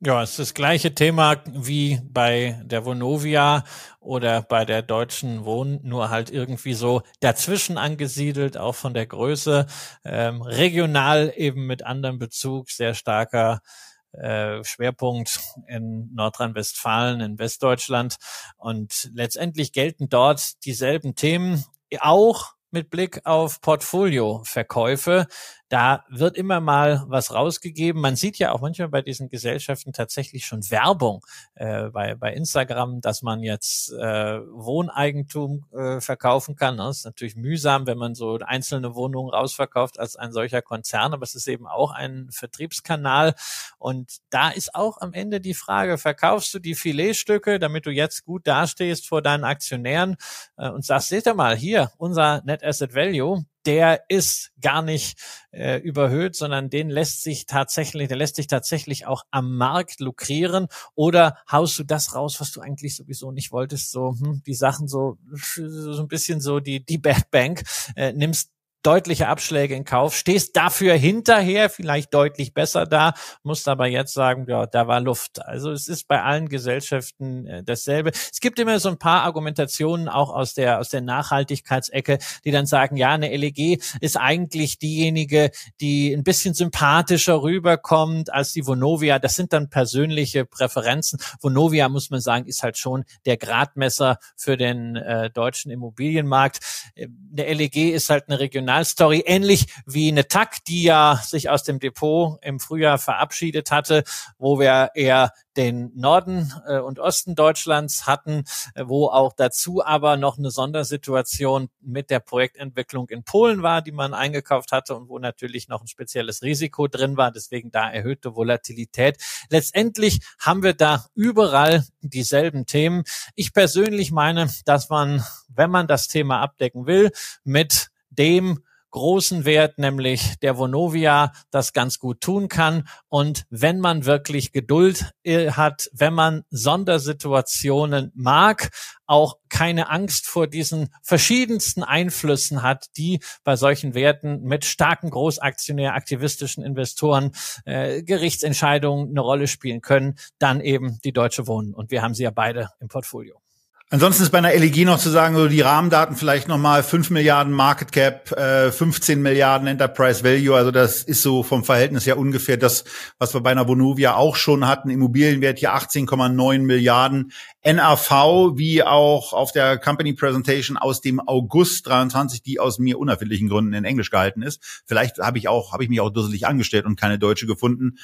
Ja, es ist das gleiche Thema wie bei der Vonovia oder bei der Deutschen Wohn, nur halt irgendwie so dazwischen angesiedelt, auch von der Größe, ähm, regional eben mit anderem Bezug, sehr starker äh, Schwerpunkt in Nordrhein-Westfalen, in Westdeutschland. Und letztendlich gelten dort dieselben Themen auch mit Blick auf Portfolioverkäufe. Da wird immer mal was rausgegeben. Man sieht ja auch manchmal bei diesen Gesellschaften tatsächlich schon Werbung äh, bei, bei Instagram, dass man jetzt äh, Wohneigentum äh, verkaufen kann. Das ist natürlich mühsam, wenn man so einzelne Wohnungen rausverkauft als ein solcher Konzern, aber es ist eben auch ein Vertriebskanal. Und da ist auch am Ende die Frage, verkaufst du die Filetstücke, damit du jetzt gut dastehst vor deinen Aktionären äh, und sagst, seht ihr mal, hier, unser Net Asset Value, der ist gar nicht äh, überhöht, sondern den lässt sich tatsächlich, der lässt sich tatsächlich auch am Markt lukrieren. Oder haust du das raus, was du eigentlich sowieso nicht wolltest, so hm, die Sachen so so ein bisschen so die die Bad Bank äh, nimmst deutliche Abschläge in Kauf, stehst dafür hinterher vielleicht deutlich besser da, musst aber jetzt sagen, ja, da war Luft. Also es ist bei allen Gesellschaften äh, dasselbe. Es gibt immer so ein paar Argumentationen auch aus der aus der Nachhaltigkeitsecke, die dann sagen, ja, eine LEG ist eigentlich diejenige, die ein bisschen sympathischer rüberkommt als die Vonovia. Das sind dann persönliche Präferenzen. Vonovia muss man sagen, ist halt schon der Gradmesser für den äh, deutschen Immobilienmarkt. Äh, eine LEG ist halt eine regionale Kriminalstory, ähnlich wie eine TAC, die ja sich aus dem Depot im Frühjahr verabschiedet hatte, wo wir eher den Norden äh, und Osten Deutschlands hatten, äh, wo auch dazu aber noch eine Sondersituation mit der Projektentwicklung in Polen war, die man eingekauft hatte und wo natürlich noch ein spezielles Risiko drin war, deswegen da erhöhte Volatilität. Letztendlich haben wir da überall dieselben Themen. Ich persönlich meine, dass man, wenn man das Thema abdecken will, mit dem großen Wert, nämlich der Vonovia, das ganz gut tun kann. Und wenn man wirklich Geduld äh, hat, wenn man Sondersituationen mag, auch keine Angst vor diesen verschiedensten Einflüssen hat, die bei solchen Werten mit starken Großaktionär, aktivistischen Investoren, äh, Gerichtsentscheidungen eine Rolle spielen können, dann eben die Deutsche Wohnen. Und wir haben sie ja beide im Portfolio. Ansonsten ist bei einer LEG noch zu sagen, so die Rahmendaten vielleicht nochmal 5 Milliarden Market Cap, äh, 15 Milliarden Enterprise Value. Also das ist so vom Verhältnis her ungefähr das, was wir bei einer Vonovia auch schon hatten. Immobilienwert hier 18,9 Milliarden. NAV, wie auch auf der Company Presentation aus dem August 23, die aus mir unerfindlichen Gründen in Englisch gehalten ist. Vielleicht habe ich auch, habe ich mich auch dusselig angestellt und keine deutsche gefunden.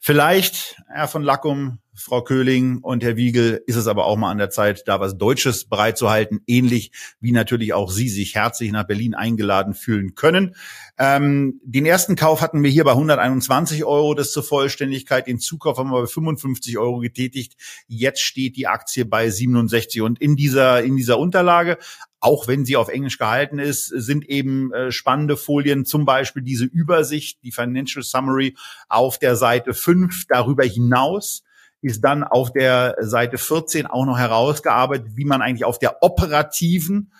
Vielleicht, Herr von Lackum, Frau Köhling und Herr Wiegel, ist es aber auch mal an der Zeit, da was Deutsches bereitzuhalten, ähnlich wie natürlich auch Sie sich herzlich nach Berlin eingeladen fühlen können. Ähm, den ersten Kauf hatten wir hier bei 121 Euro, das zur Vollständigkeit. Den Zukauf haben wir bei 55 Euro getätigt. Jetzt steht die Aktie bei 67 und in dieser, in dieser Unterlage auch wenn sie auf Englisch gehalten ist, sind eben äh, spannende Folien, zum Beispiel diese Übersicht, die Financial Summary auf der Seite 5. Darüber hinaus ist dann auf der Seite 14 auch noch herausgearbeitet, wie man eigentlich auf der operativen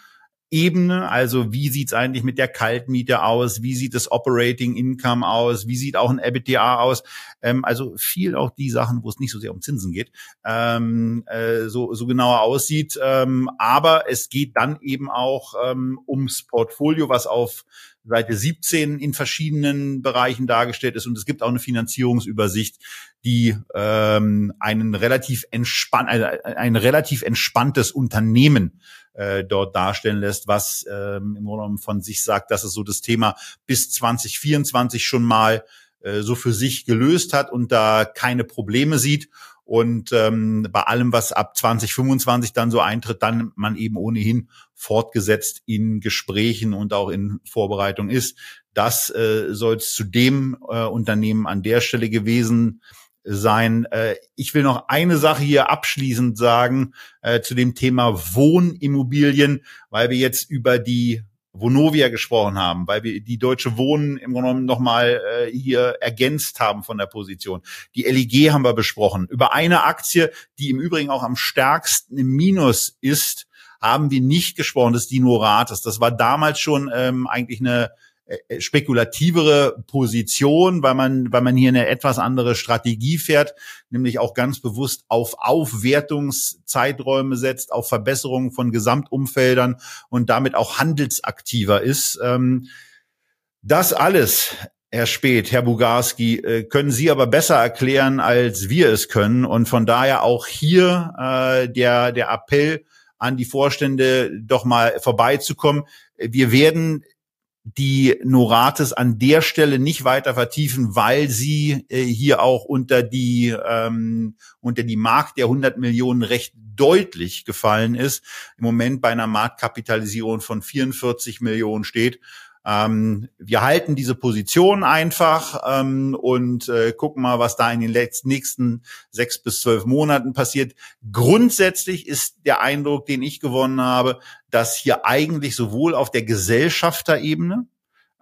Ebene, also wie sieht's eigentlich mit der Kaltmiete aus, wie sieht das Operating Income aus, wie sieht auch ein EBITDA aus, ähm, also viel auch die Sachen, wo es nicht so sehr um Zinsen geht, ähm, äh, so, so genauer aussieht, ähm, aber es geht dann eben auch ähm, ums Portfolio, was auf Seite 17 in verschiedenen Bereichen dargestellt ist und es gibt auch eine Finanzierungsübersicht, die ähm, einen relativ entspannt, ein, ein relativ entspanntes Unternehmen äh, dort darstellen lässt, was ähm, im Grunde genommen von sich sagt, dass es so das Thema bis 2024 schon mal äh, so für sich gelöst hat und da keine Probleme sieht. Und ähm, bei allem, was ab 2025 dann so eintritt, dann man eben ohnehin fortgesetzt in Gesprächen und auch in Vorbereitung ist. Das äh, soll es zu dem äh, Unternehmen an der Stelle gewesen sein. Äh, ich will noch eine Sache hier abschließend sagen äh, zu dem Thema Wohnimmobilien, weil wir jetzt über die Vonovia gesprochen haben, weil wir die Deutsche Wohnen im Grunde genommen nochmal äh, hier ergänzt haben von der Position. Die LEG haben wir besprochen. Über eine Aktie, die im Übrigen auch am stärksten im Minus ist, haben wir nicht gesprochen, das ist die Noratis. Das war damals schon ähm, eigentlich eine spekulativere Position, weil man, weil man hier eine etwas andere Strategie fährt, nämlich auch ganz bewusst auf Aufwertungszeiträume setzt, auf Verbesserungen von Gesamtumfeldern und damit auch handelsaktiver ist. Ähm, das alles Herr Speth, Herr Bugarski, äh, können Sie aber besser erklären, als wir es können. Und von daher auch hier äh, der, der Appell an die Vorstände, doch mal vorbeizukommen. Wir werden die Norates an der Stelle nicht weiter vertiefen, weil sie äh, hier auch unter die ähm, unter die Markt der 100 Millionen recht deutlich gefallen ist. Im Moment bei einer Marktkapitalisierung von 44 Millionen steht. Ähm, wir halten diese Position einfach ähm, und äh, gucken mal, was da in den letzten, nächsten sechs bis zwölf Monaten passiert. Grundsätzlich ist der Eindruck, den ich gewonnen habe, dass hier eigentlich sowohl auf der Gesellschafterebene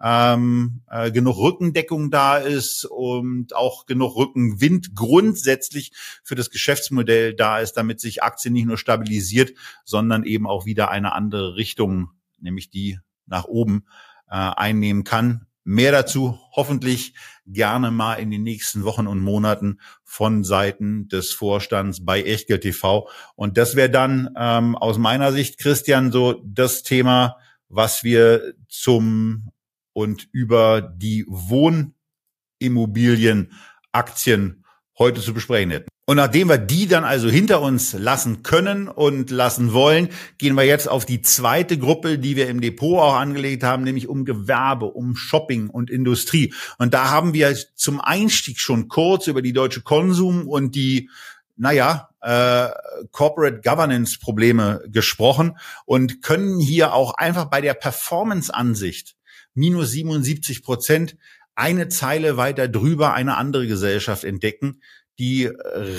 ähm, äh, genug Rückendeckung da ist und auch genug Rückenwind grundsätzlich für das Geschäftsmodell da ist, damit sich Aktien nicht nur stabilisiert, sondern eben auch wieder eine andere Richtung, nämlich die nach oben äh, einnehmen kann. Mehr dazu hoffentlich gerne mal in den nächsten Wochen und Monaten von Seiten des Vorstands bei Echtgeld TV. Und das wäre dann ähm, aus meiner Sicht, Christian, so das Thema, was wir zum und über die Wohnimmobilienaktien heute zu besprechen hätten. Und nachdem wir die dann also hinter uns lassen können und lassen wollen, gehen wir jetzt auf die zweite Gruppe, die wir im Depot auch angelegt haben, nämlich um Gewerbe, um Shopping und Industrie. Und da haben wir zum Einstieg schon kurz über die deutsche Konsum und die, naja, äh, Corporate Governance Probleme gesprochen und können hier auch einfach bei der Performance-Ansicht minus 77 Prozent eine Zeile weiter drüber eine andere Gesellschaft entdecken, die äh,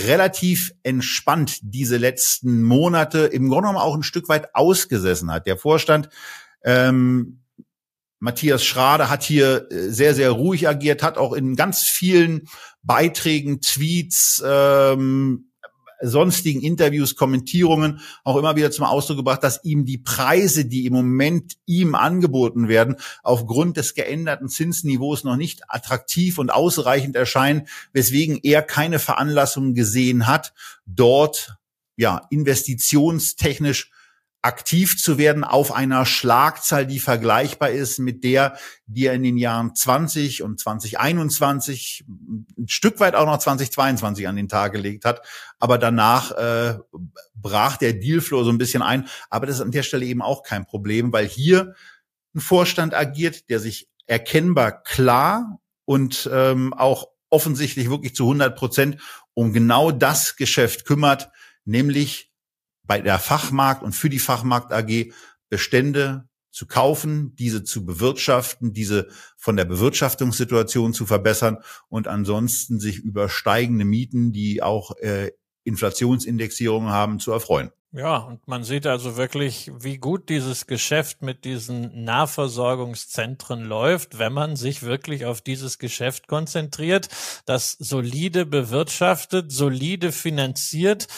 relativ entspannt diese letzten Monate im Grunde genommen auch ein Stück weit ausgesessen hat. Der Vorstand ähm, Matthias Schrade hat hier äh, sehr, sehr ruhig agiert, hat auch in ganz vielen Beiträgen, Tweets, ähm, sonstigen Interviews, Kommentierungen auch immer wieder zum Ausdruck gebracht, dass ihm die Preise, die im Moment ihm angeboten werden, aufgrund des geänderten Zinsniveaus noch nicht attraktiv und ausreichend erscheinen, weswegen er keine Veranlassung gesehen hat, dort ja investitionstechnisch aktiv zu werden auf einer Schlagzahl, die vergleichbar ist mit der, die er in den Jahren 20 und 2021, ein Stück weit auch noch 2022 an den Tag gelegt hat. Aber danach äh, brach der Dealflow so ein bisschen ein. Aber das ist an der Stelle eben auch kein Problem, weil hier ein Vorstand agiert, der sich erkennbar klar und ähm, auch offensichtlich wirklich zu 100 Prozent um genau das Geschäft kümmert, nämlich bei der Fachmarkt und für die Fachmarkt AG Bestände zu kaufen, diese zu bewirtschaften, diese von der Bewirtschaftungssituation zu verbessern und ansonsten sich über steigende Mieten, die auch äh, Inflationsindexierungen haben, zu erfreuen. Ja, und man sieht also wirklich, wie gut dieses Geschäft mit diesen Nahversorgungszentren läuft, wenn man sich wirklich auf dieses Geschäft konzentriert, das solide bewirtschaftet, solide finanziert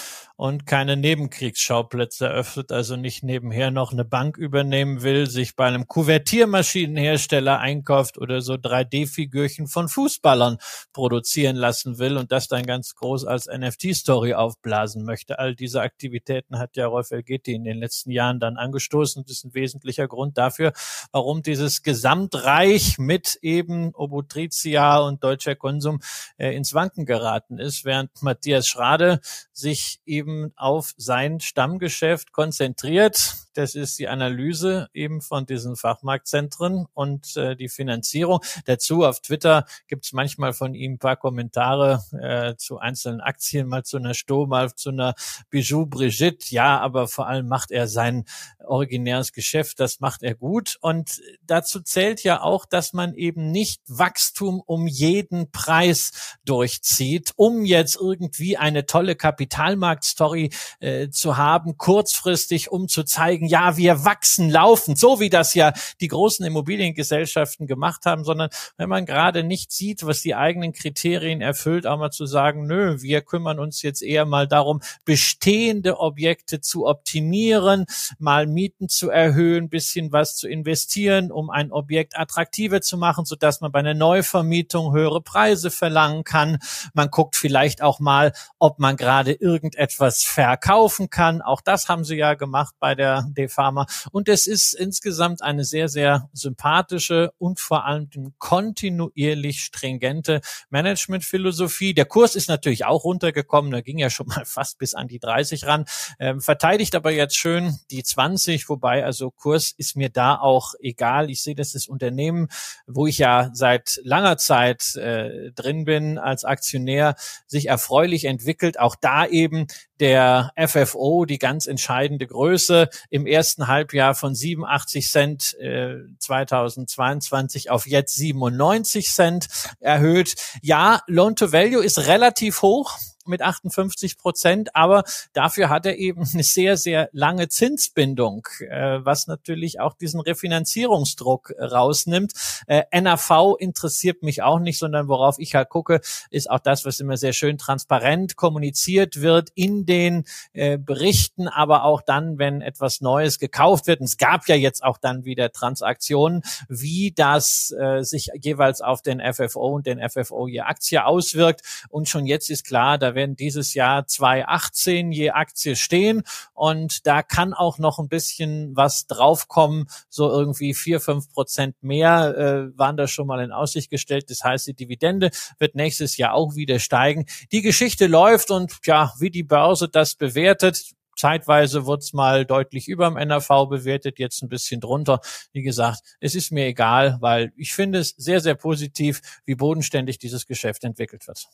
und keine Nebenkriegsschauplätze eröffnet, also nicht nebenher noch eine Bank übernehmen will, sich bei einem Kuvertiermaschinenhersteller einkauft oder so 3D-Figürchen von Fußballern produzieren lassen will und das dann ganz groß als NFT-Story aufblasen möchte. All diese Aktivitäten hat ja Rolf Elgetti in den letzten Jahren dann angestoßen. Das ist ein wesentlicher Grund dafür, warum dieses Gesamtreich mit eben Obutrizia und deutscher Konsum äh, ins Wanken geraten ist, während Matthias Schrade sich eben eben auf sein Stammgeschäft konzentriert. Das ist die Analyse eben von diesen Fachmarktzentren und äh, die Finanzierung. Dazu auf Twitter gibt es manchmal von ihm ein paar Kommentare äh, zu einzelnen Aktien, mal zu einer Sto, mal zu einer Bijou Brigitte. Ja, aber vor allem macht er sein originäres Geschäft, das macht er gut. Und dazu zählt ja auch, dass man eben nicht Wachstum um jeden Preis durchzieht, um jetzt irgendwie eine tolle Kapitalmarktstory äh, zu haben, kurzfristig, um zu zeigen, ja, wir wachsen laufend, so wie das ja die großen Immobiliengesellschaften gemacht haben, sondern wenn man gerade nicht sieht, was die eigenen Kriterien erfüllt, auch mal zu sagen, nö, wir kümmern uns jetzt eher mal darum, bestehende Objekte zu optimieren, mal Mieten zu erhöhen, bisschen was zu investieren, um ein Objekt attraktiver zu machen, so dass man bei einer Neuvermietung höhere Preise verlangen kann. Man guckt vielleicht auch mal, ob man gerade irgendetwas verkaufen kann. Auch das haben sie ja gemacht bei der Pharma. Und es ist insgesamt eine sehr, sehr sympathische und vor allem kontinuierlich stringente Managementphilosophie. Der Kurs ist natürlich auch runtergekommen, da ging ja schon mal fast bis an die 30 ran, ähm, verteidigt aber jetzt schön die 20, wobei also Kurs ist mir da auch egal. Ich sehe, dass das Unternehmen, wo ich ja seit langer Zeit äh, drin bin als Aktionär, sich erfreulich entwickelt. Auch da eben der FFO, die ganz entscheidende Größe, im ersten Halbjahr von 87 Cent äh, 2022 auf jetzt 97 Cent erhöht. Ja, Loan to Value ist relativ hoch mit 58 Prozent, aber dafür hat er eben eine sehr, sehr lange Zinsbindung, äh, was natürlich auch diesen Refinanzierungsdruck rausnimmt. Äh, NAV interessiert mich auch nicht, sondern worauf ich halt gucke, ist auch das, was immer sehr schön transparent kommuniziert wird in den äh, Berichten, aber auch dann, wenn etwas Neues gekauft wird. Und es gab ja jetzt auch dann wieder Transaktionen, wie das äh, sich jeweils auf den FFO und den FFO je Aktie auswirkt. Und schon jetzt ist klar, da werden dieses Jahr 2,18 je Aktie stehen und da kann auch noch ein bisschen was draufkommen, so irgendwie vier, fünf Prozent mehr äh, waren da schon mal in Aussicht gestellt. Das heißt, die Dividende wird nächstes Jahr auch wieder steigen. Die Geschichte läuft und ja, wie die Börse das bewertet, Zeitweise wurde es mal deutlich über dem NRV bewertet, jetzt ein bisschen drunter. Wie gesagt, es ist mir egal, weil ich finde es sehr, sehr positiv, wie bodenständig dieses Geschäft entwickelt wird.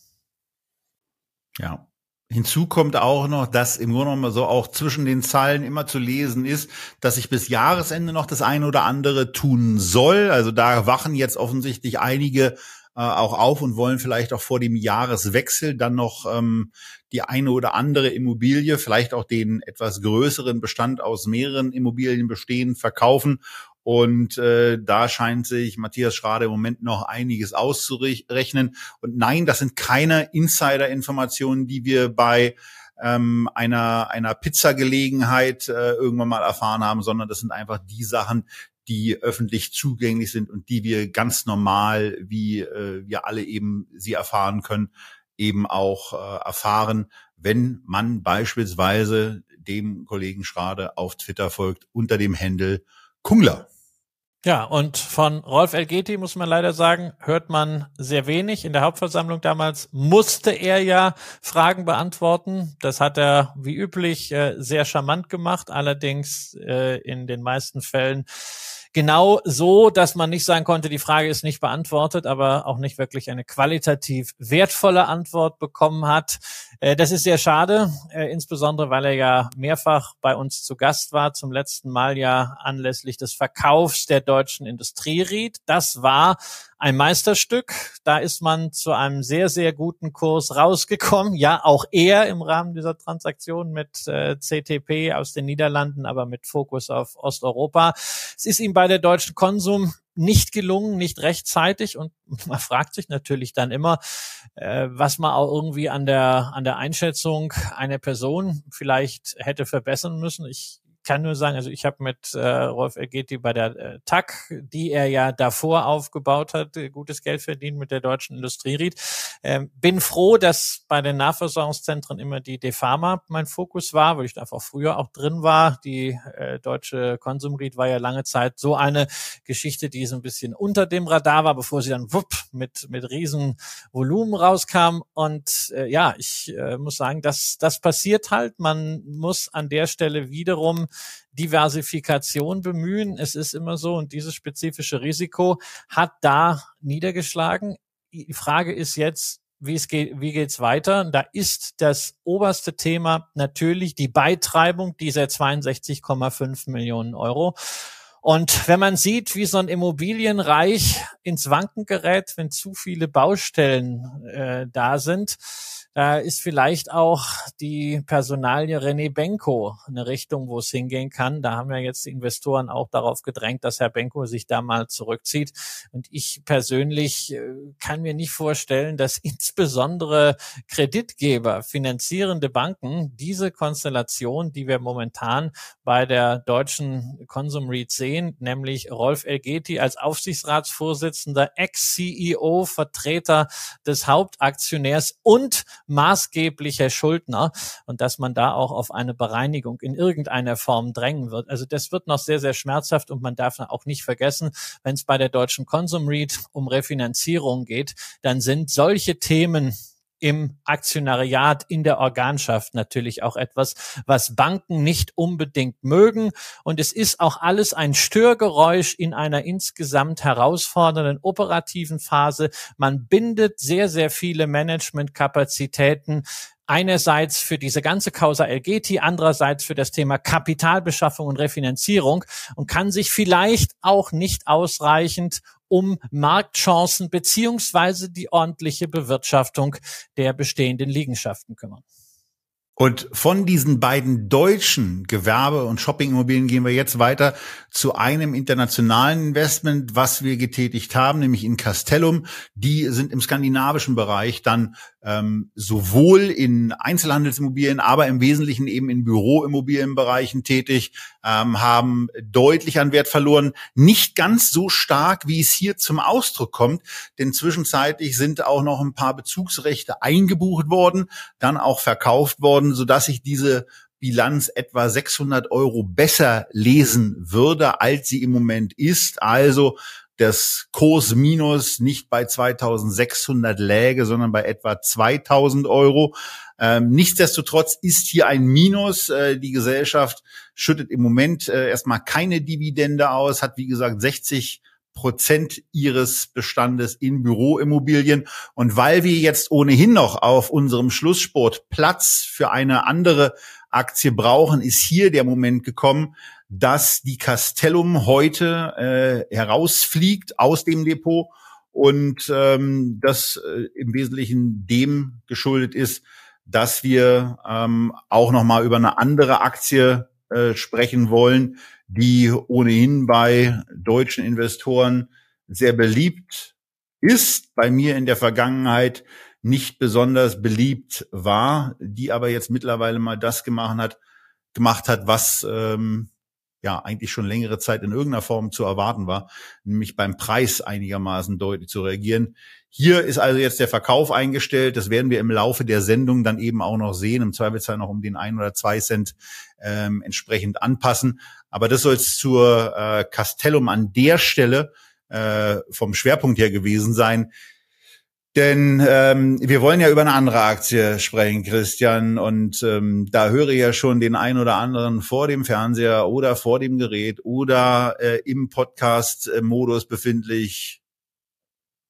Ja. Hinzu kommt auch noch, dass im Grunde genommen so auch zwischen den Zeilen immer zu lesen ist, dass sich bis Jahresende noch das eine oder andere tun soll. Also da wachen jetzt offensichtlich einige äh, auch auf und wollen vielleicht auch vor dem Jahreswechsel dann noch ähm, die eine oder andere Immobilie, vielleicht auch den etwas größeren Bestand aus mehreren Immobilien bestehen, verkaufen und äh, da scheint sich Matthias Schrade im Moment noch einiges auszurechnen. Und nein, das sind keine Insider-Informationen, die wir bei ähm, einer, einer Pizzagelegenheit äh, irgendwann mal erfahren haben, sondern das sind einfach die Sachen, die öffentlich zugänglich sind und die wir ganz normal, wie äh, wir alle eben sie erfahren können, eben auch äh, erfahren, wenn man beispielsweise dem Kollegen Schrade auf Twitter folgt unter dem Händel Kungler. Ja, und von Rolf Elgeti muss man leider sagen, hört man sehr wenig. In der Hauptversammlung damals musste er ja Fragen beantworten. Das hat er wie üblich äh, sehr charmant gemacht, allerdings äh, in den meisten Fällen genau so, dass man nicht sagen konnte, die Frage ist nicht beantwortet, aber auch nicht wirklich eine qualitativ wertvolle Antwort bekommen hat. Äh, das ist sehr schade, äh, insbesondere weil er ja mehrfach bei uns zu Gast war, zum letzten Mal ja anlässlich des Verkaufs der deutschen Industrieried. Das war ein Meisterstück. Da ist man zu einem sehr, sehr guten Kurs rausgekommen. Ja, auch er im Rahmen dieser Transaktion mit äh, CTP aus den Niederlanden, aber mit Fokus auf Osteuropa. Es ist ihm bei der deutschen Konsum nicht gelungen, nicht rechtzeitig und man fragt sich natürlich dann immer, äh, was man auch irgendwie an der an der Einschätzung einer Person vielleicht hätte verbessern müssen. Ich kann nur sagen, also ich habe mit äh, Rolf Elgeti bei der äh, TAC, die er ja davor aufgebaut hat, äh, gutes Geld verdient mit der deutschen Industrieried. Ähm, bin froh, dass bei den Nahversorgungszentren immer die Defama mein Fokus war, weil ich da einfach früher auch drin war. Die äh, deutsche Konsumried war ja lange Zeit so eine Geschichte, die so ein bisschen unter dem Radar war, bevor sie dann wupp mit mit riesen Volumen rauskam. Und äh, ja, ich äh, muss sagen, dass das passiert halt. Man muss an der Stelle wiederum Diversifikation bemühen. Es ist immer so und dieses spezifische Risiko hat da niedergeschlagen. Die Frage ist jetzt, wie es geht, wie geht's weiter? Da ist das oberste Thema natürlich die Beitreibung dieser 62,5 Millionen Euro. Und wenn man sieht, wie so ein Immobilienreich ins Wanken gerät, wenn zu viele Baustellen äh, da sind, da ist vielleicht auch die Personalie René Benko eine Richtung, wo es hingehen kann. Da haben ja jetzt die Investoren auch darauf gedrängt, dass Herr Benko sich da mal zurückzieht. Und ich persönlich äh, kann mir nicht vorstellen, dass insbesondere Kreditgeber, finanzierende Banken diese Konstellation, die wir momentan bei der deutschen Consum REIT sehen, nämlich Rolf Elgeti als Aufsichtsratsvorsitzender, Ex-CEO, Vertreter des Hauptaktionärs und maßgeblicher Schuldner und dass man da auch auf eine Bereinigung in irgendeiner Form drängen wird. Also das wird noch sehr, sehr schmerzhaft und man darf auch nicht vergessen, wenn es bei der deutschen Consum Read um Refinanzierung geht, dann sind solche Themen im Aktionariat, in der Organschaft natürlich auch etwas, was Banken nicht unbedingt mögen. Und es ist auch alles ein Störgeräusch in einer insgesamt herausfordernden operativen Phase. Man bindet sehr, sehr viele Managementkapazitäten einerseits für diese ganze Causa Elgeti, andererseits für das Thema Kapitalbeschaffung und Refinanzierung und kann sich vielleicht auch nicht ausreichend um Marktchancen beziehungsweise die ordentliche Bewirtschaftung der bestehenden Liegenschaften kümmern. Und von diesen beiden deutschen Gewerbe- und Shoppingimmobilien gehen wir jetzt weiter zu einem internationalen Investment, was wir getätigt haben, nämlich in Castellum. Die sind im skandinavischen Bereich dann ähm, sowohl in Einzelhandelsimmobilien, aber im Wesentlichen eben in Büroimmobilienbereichen tätig, ähm, haben deutlich an Wert verloren. Nicht ganz so stark, wie es hier zum Ausdruck kommt, denn zwischenzeitlich sind auch noch ein paar Bezugsrechte eingebucht worden, dann auch verkauft worden, sodass sich diese Bilanz etwa 600 Euro besser lesen würde, als sie im Moment ist. Also das Kurs minus nicht bei 2600 läge, sondern bei etwa 2000 Euro. Ähm, nichtsdestotrotz ist hier ein Minus. Äh, die Gesellschaft schüttet im Moment äh, erstmal keine Dividende aus, hat wie gesagt 60 Prozent ihres Bestandes in Büroimmobilien. Und weil wir jetzt ohnehin noch auf unserem Schlusssport Platz für eine andere Aktie brauchen, ist hier der Moment gekommen, dass die Castellum heute äh, herausfliegt aus dem Depot und ähm, das äh, im Wesentlichen dem geschuldet ist, dass wir ähm, auch noch mal über eine andere Aktie äh, sprechen wollen, die ohnehin bei deutschen Investoren sehr beliebt ist, bei mir in der Vergangenheit nicht besonders beliebt war, die aber jetzt mittlerweile mal das gemacht hat, gemacht hat, was ähm, ja eigentlich schon längere Zeit in irgendeiner Form zu erwarten war, nämlich beim Preis einigermaßen deutlich zu reagieren. Hier ist also jetzt der Verkauf eingestellt. Das werden wir im Laufe der Sendung dann eben auch noch sehen. Im Zweifelsfall noch um den ein oder zwei Cent ähm, entsprechend anpassen. Aber das soll es zur äh, Castellum an der Stelle äh, vom Schwerpunkt her gewesen sein. Denn ähm, wir wollen ja über eine andere Aktie sprechen, Christian. Und ähm, da höre ich ja schon den ein oder anderen vor dem Fernseher oder vor dem Gerät oder äh, im Podcast-Modus befindlich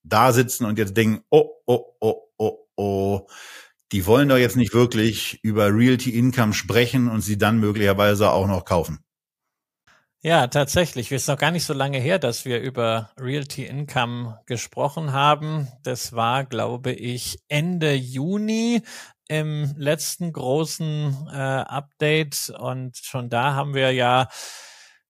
da sitzen und jetzt denken, oh, oh, oh, oh, oh, die wollen doch jetzt nicht wirklich über Realty Income sprechen und sie dann möglicherweise auch noch kaufen. Ja, tatsächlich. Es ist noch gar nicht so lange her, dass wir über Realty Income gesprochen haben. Das war, glaube ich, Ende Juni im letzten großen äh, Update. Und schon da haben wir ja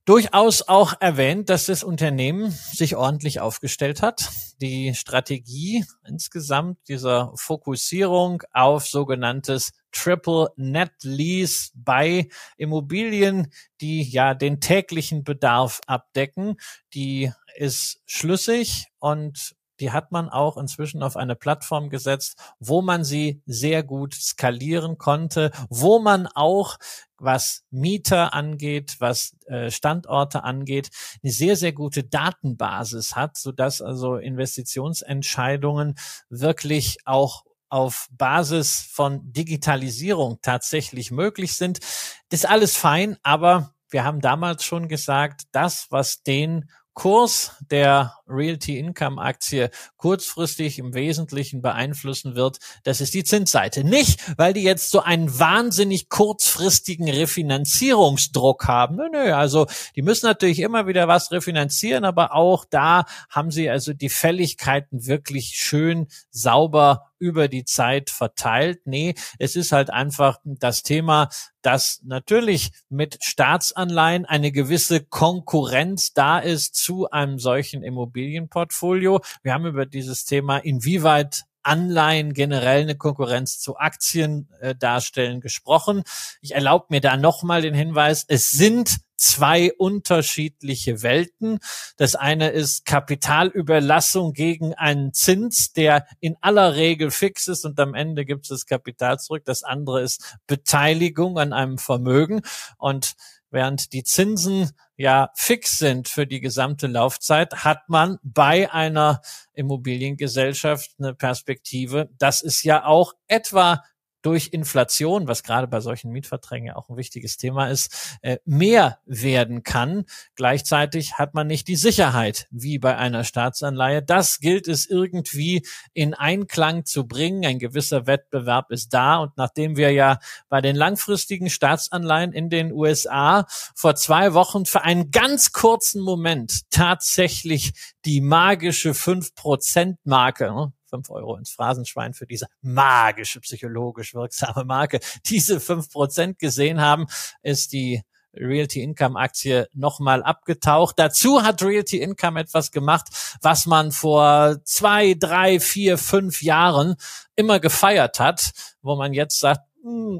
durchaus auch erwähnt, dass das Unternehmen sich ordentlich aufgestellt hat. Die Strategie insgesamt dieser Fokussierung auf sogenanntes Triple Net Lease bei Immobilien, die ja den täglichen Bedarf abdecken, die ist schlüssig und die hat man auch inzwischen auf eine Plattform gesetzt, wo man sie sehr gut skalieren konnte, wo man auch was Mieter angeht, was äh, Standorte angeht, eine sehr, sehr gute Datenbasis hat, so dass also Investitionsentscheidungen wirklich auch auf Basis von Digitalisierung tatsächlich möglich sind. Das ist alles fein, aber wir haben damals schon gesagt, das, was den Kurs der Realty Income Aktie kurzfristig im Wesentlichen beeinflussen wird, das ist die Zinsseite. Nicht, weil die jetzt so einen wahnsinnig kurzfristigen Refinanzierungsdruck haben. Nö, nö, also die müssen natürlich immer wieder was refinanzieren, aber auch da haben sie also die Fälligkeiten wirklich schön sauber über die Zeit verteilt. Nee, es ist halt einfach das Thema, dass natürlich mit Staatsanleihen eine gewisse Konkurrenz da ist zu einem solchen Immobilienportfolio. Wir haben über dieses Thema, inwieweit Anleihen generell eine Konkurrenz zu Aktien äh, darstellen gesprochen. Ich erlaube mir da nochmal den Hinweis, es sind zwei unterschiedliche Welten. Das eine ist Kapitalüberlassung gegen einen Zins, der in aller Regel fix ist und am Ende gibt es das Kapital zurück. Das andere ist Beteiligung an einem Vermögen und während die Zinsen ja fix sind für die gesamte Laufzeit, hat man bei einer Immobiliengesellschaft eine Perspektive. Das ist ja auch etwa durch Inflation, was gerade bei solchen Mietverträgen ja auch ein wichtiges Thema ist, äh, mehr werden kann. Gleichzeitig hat man nicht die Sicherheit wie bei einer Staatsanleihe. Das gilt es irgendwie in Einklang zu bringen. Ein gewisser Wettbewerb ist da. Und nachdem wir ja bei den langfristigen Staatsanleihen in den USA vor zwei Wochen für einen ganz kurzen Moment tatsächlich die magische 5%-Marke, fünf Euro ins Phrasenschwein für diese magische, psychologisch wirksame Marke, diese fünf Prozent gesehen haben, ist die Realty Income Aktie nochmal abgetaucht. Dazu hat Realty Income etwas gemacht, was man vor zwei, drei, vier, fünf Jahren immer gefeiert hat, wo man jetzt sagt,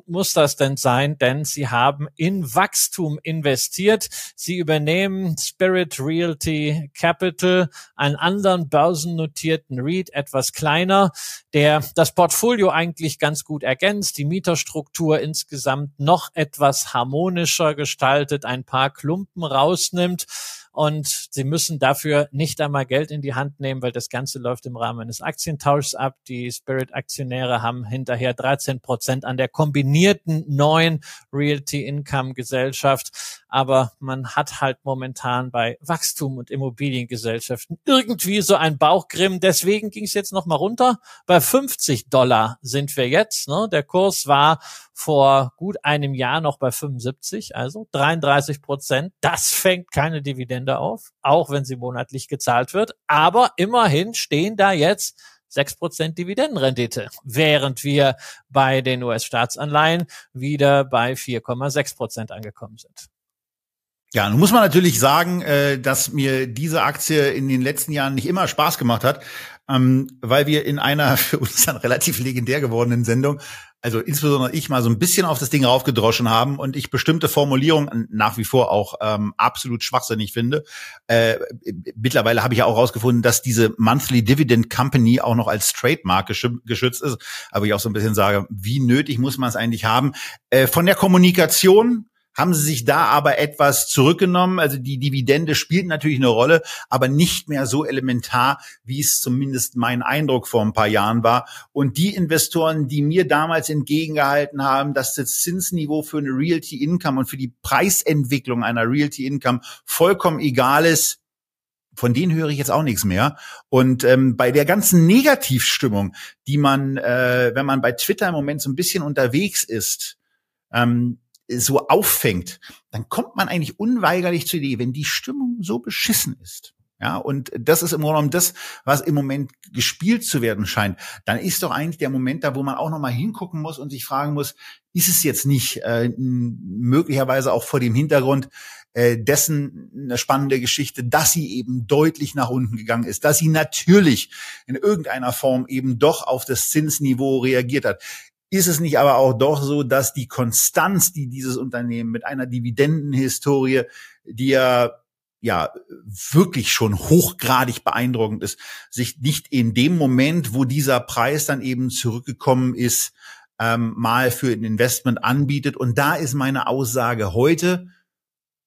muss das denn sein? Denn sie haben in Wachstum investiert. Sie übernehmen Spirit Realty Capital, einen anderen börsennotierten REIT, etwas kleiner, der das Portfolio eigentlich ganz gut ergänzt, die Mieterstruktur insgesamt noch etwas harmonischer gestaltet, ein paar Klumpen rausnimmt und sie müssen dafür nicht einmal Geld in die Hand nehmen, weil das Ganze läuft im Rahmen eines Aktientauschs ab. Die Spirit-Aktionäre haben hinterher 13 Prozent an der kombinierten neuen Realty Income Gesellschaft aber man hat halt momentan bei Wachstum und Immobiliengesellschaften irgendwie so ein Bauchgrimm. Deswegen ging es jetzt noch mal runter. Bei 50 Dollar sind wir jetzt. Ne? Der Kurs war vor gut einem Jahr noch bei 75, also 33 Prozent. Das fängt keine Dividende auf, auch wenn sie monatlich gezahlt wird. Aber immerhin stehen da jetzt 6% Dividendenrendite, während wir bei den US-Staatsanleihen wieder bei 4,6% angekommen sind. Ja, nun muss man natürlich sagen, äh, dass mir diese Aktie in den letzten Jahren nicht immer Spaß gemacht hat, ähm, weil wir in einer für uns dann relativ legendär gewordenen Sendung, also insbesondere ich mal so ein bisschen auf das Ding raufgedroschen haben und ich bestimmte Formulierungen nach wie vor auch ähm, absolut schwachsinnig finde. Äh, mittlerweile habe ich ja auch herausgefunden, dass diese Monthly Dividend Company auch noch als Trademark geschützt ist, aber ich auch so ein bisschen sage, wie nötig muss man es eigentlich haben? Äh, von der Kommunikation haben sie sich da aber etwas zurückgenommen. Also die Dividende spielt natürlich eine Rolle, aber nicht mehr so elementar, wie es zumindest mein Eindruck vor ein paar Jahren war. Und die Investoren, die mir damals entgegengehalten haben, dass das Zinsniveau für eine Realty Income und für die Preisentwicklung einer Realty Income vollkommen egal ist, von denen höre ich jetzt auch nichts mehr. Und ähm, bei der ganzen Negativstimmung, die man, äh, wenn man bei Twitter im Moment so ein bisschen unterwegs ist, ähm, so auffängt, dann kommt man eigentlich unweigerlich zur Idee, wenn die Stimmung so beschissen ist. Ja, und das ist im Grunde genommen das, was im Moment gespielt zu werden scheint. Dann ist doch eigentlich der Moment da, wo man auch nochmal hingucken muss und sich fragen muss, ist es jetzt nicht äh, möglicherweise auch vor dem Hintergrund äh, dessen eine spannende Geschichte, dass sie eben deutlich nach unten gegangen ist, dass sie natürlich in irgendeiner Form eben doch auf das Zinsniveau reagiert hat. Ist es nicht aber auch doch so, dass die Konstanz, die dieses Unternehmen mit einer Dividendenhistorie, die ja ja wirklich schon hochgradig beeindruckend ist, sich nicht in dem Moment, wo dieser Preis dann eben zurückgekommen ist, ähm, mal für ein Investment anbietet. Und da ist meine Aussage heute,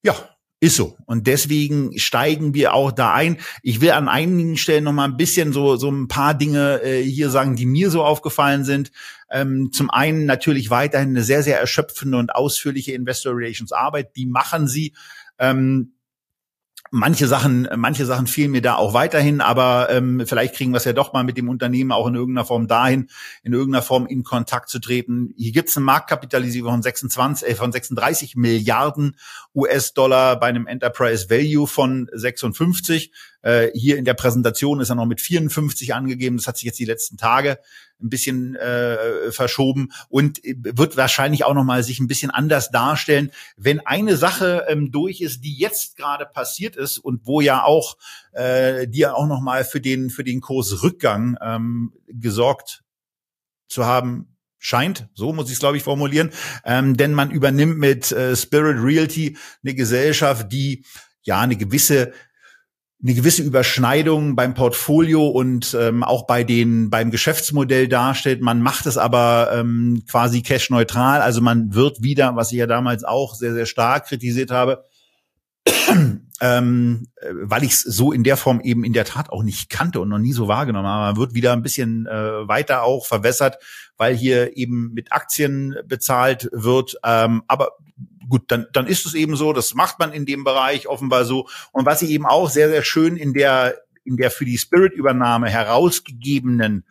ja, ist so. Und deswegen steigen wir auch da ein. Ich will an einigen Stellen noch mal ein bisschen so, so ein paar Dinge äh, hier sagen, die mir so aufgefallen sind. Ähm, zum einen natürlich weiterhin eine sehr, sehr erschöpfende und ausführliche Investor Relations Arbeit. Die machen sie. Ähm, Manche Sachen, manche Sachen fehlen mir da auch weiterhin, aber ähm, vielleicht kriegen wir es ja doch mal mit dem Unternehmen auch in irgendeiner Form dahin, in irgendeiner Form in Kontakt zu treten. Hier gibt es eine Marktkapitalisierung von 26, äh, von 36 Milliarden US-Dollar bei einem Enterprise Value von 56. Äh, hier in der Präsentation ist er noch mit 54 angegeben. Das hat sich jetzt die letzten Tage ein bisschen äh, verschoben und wird wahrscheinlich auch noch mal sich ein bisschen anders darstellen, wenn eine Sache ähm, durch ist, die jetzt gerade passiert ist und wo ja auch äh, die auch noch mal für den für den Kursrückgang ähm, gesorgt zu haben scheint, so muss ich es glaube ich formulieren, ähm, denn man übernimmt mit äh, Spirit Realty eine Gesellschaft, die ja eine gewisse eine gewisse Überschneidung beim Portfolio und ähm, auch bei den beim Geschäftsmodell darstellt. Man macht es aber ähm, quasi cash neutral, also man wird wieder, was ich ja damals auch sehr sehr stark kritisiert habe, ähm, weil ich es so in der Form eben in der Tat auch nicht kannte und noch nie so wahrgenommen habe. Man wird wieder ein bisschen äh, weiter auch verwässert, weil hier eben mit Aktien bezahlt wird. Ähm, aber gut, dann, dann ist es eben so, das macht man in dem Bereich offenbar so. Und was ich eben auch sehr, sehr schön in der, in der für die Spirit-Übernahme herausgegebenen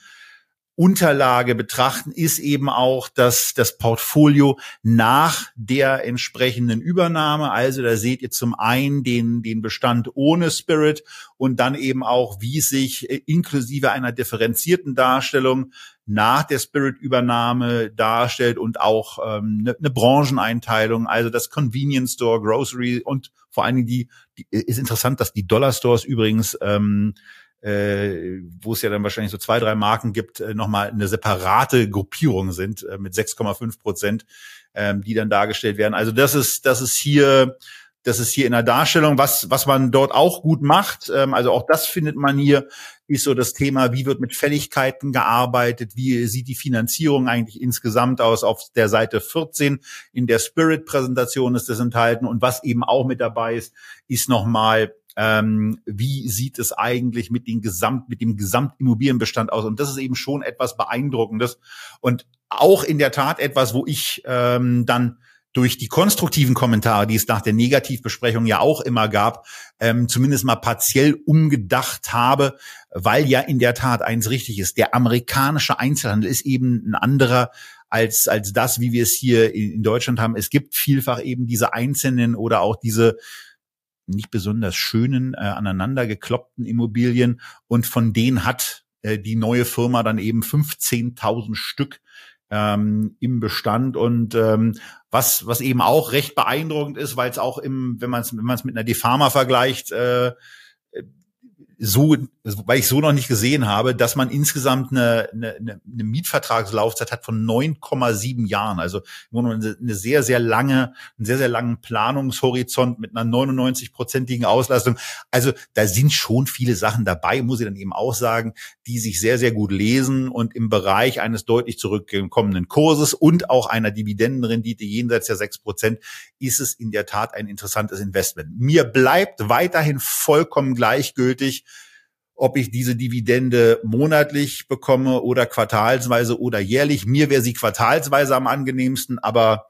Unterlage betrachten, ist eben auch, dass das Portfolio nach der entsprechenden Übernahme, also da seht ihr zum einen den, den Bestand ohne Spirit und dann eben auch, wie sich äh, inklusive einer differenzierten Darstellung nach der Spirit-Übernahme darstellt und auch ähm, eine, eine Brancheneinteilung, also das Convenience Store, Grocery und vor allen Dingen die, die ist interessant, dass die Dollar Stores übrigens ähm, äh, wo es ja dann wahrscheinlich so zwei, drei Marken gibt, äh, nochmal eine separate Gruppierung sind äh, mit 6,5 Prozent, ähm, die dann dargestellt werden. Also das ist, das ist hier, das ist hier in der Darstellung, was, was man dort auch gut macht. Ähm, also auch das findet man hier, ist so das Thema, wie wird mit Fälligkeiten gearbeitet, wie sieht die Finanzierung eigentlich insgesamt aus auf der Seite 14. In der Spirit-Präsentation ist das enthalten und was eben auch mit dabei ist, ist nochmal ähm, wie sieht es eigentlich mit, den Gesamt, mit dem Gesamtimmobilienbestand aus? Und das ist eben schon etwas Beeindruckendes und auch in der Tat etwas, wo ich ähm, dann durch die konstruktiven Kommentare, die es nach der Negativbesprechung ja auch immer gab, ähm, zumindest mal partiell umgedacht habe, weil ja in der Tat eins richtig ist. Der amerikanische Einzelhandel ist eben ein anderer als, als das, wie wir es hier in Deutschland haben. Es gibt vielfach eben diese einzelnen oder auch diese nicht besonders schönen, äh, aneinander gekloppten Immobilien. Und von denen hat äh, die neue Firma dann eben 15.000 Stück ähm, im Bestand. Und ähm, was was eben auch recht beeindruckend ist, weil es auch im wenn man es wenn man mit einer Defama vergleicht äh, so, weil ich so noch nicht gesehen habe, dass man insgesamt eine, eine, eine Mietvertragslaufzeit hat von 9,7 Jahren. Also eine sehr, sehr lange, einen sehr, sehr langen Planungshorizont mit einer 99-prozentigen Auslastung. Also da sind schon viele Sachen dabei, muss ich dann eben auch sagen, die sich sehr, sehr gut lesen und im Bereich eines deutlich zurückgekommenen Kurses und auch einer Dividendenrendite jenseits der 6 Prozent ist es in der Tat ein interessantes Investment. Mir bleibt weiterhin vollkommen gleichgültig, ob ich diese Dividende monatlich bekomme oder quartalsweise oder jährlich. Mir wäre sie quartalsweise am angenehmsten, aber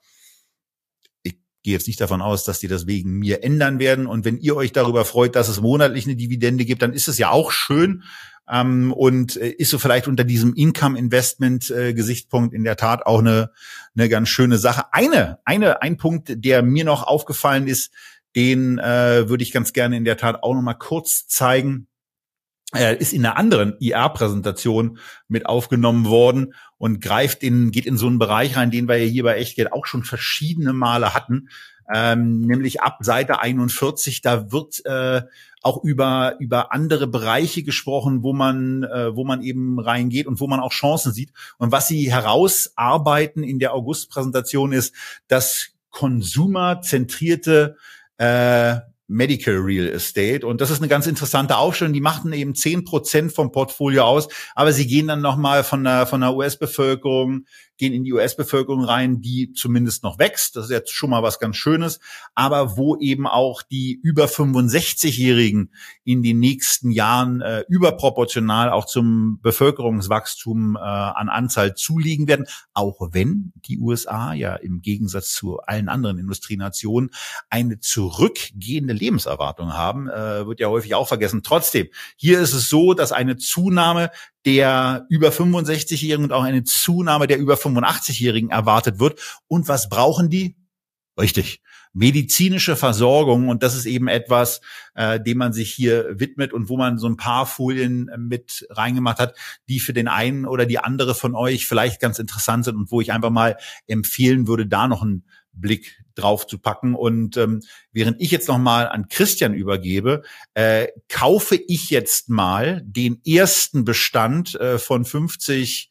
ich gehe jetzt nicht davon aus, dass die das wegen mir ändern werden. Und wenn ihr euch darüber freut, dass es monatlich eine Dividende gibt, dann ist es ja auch schön. Ähm, und äh, ist so vielleicht unter diesem Income-Investment-Gesichtspunkt äh, in der Tat auch eine, eine ganz schöne Sache. Eine, eine, ein Punkt, der mir noch aufgefallen ist, den äh, würde ich ganz gerne in der Tat auch noch mal kurz zeigen ist in einer anderen IR-Präsentation mit aufgenommen worden und greift in, geht in so einen Bereich rein, den wir hier bei Echtgeld auch schon verschiedene Male hatten, ähm, nämlich ab Seite 41, da wird äh, auch über über andere Bereiche gesprochen, wo man äh, wo man eben reingeht und wo man auch Chancen sieht. Und was sie herausarbeiten in der August-Präsentation ist, dass konsumerzentrierte äh, Medical Real Estate. Und das ist eine ganz interessante Aufstellung. Die machten eben zehn Prozent vom Portfolio aus, aber sie gehen dann nochmal von der, von der US-Bevölkerung gehen in die US-Bevölkerung rein, die zumindest noch wächst. Das ist jetzt schon mal was ganz Schönes. Aber wo eben auch die über 65-Jährigen in den nächsten Jahren äh, überproportional auch zum Bevölkerungswachstum äh, an Anzahl zuliegen werden. Auch wenn die USA ja im Gegensatz zu allen anderen Industrienationen eine zurückgehende Lebenserwartung haben, äh, wird ja häufig auch vergessen. Trotzdem, hier ist es so, dass eine Zunahme der über 65-Jährigen und auch eine Zunahme der über 85-Jährigen erwartet wird. Und was brauchen die? Richtig. medizinische Versorgung. Und das ist eben etwas, äh, dem man sich hier widmet und wo man so ein paar Folien mit reingemacht hat, die für den einen oder die andere von euch vielleicht ganz interessant sind und wo ich einfach mal empfehlen würde, da noch einen Blick drauf zu packen. Und ähm, während ich jetzt noch mal an Christian übergebe, äh, kaufe ich jetzt mal den ersten Bestand äh, von 50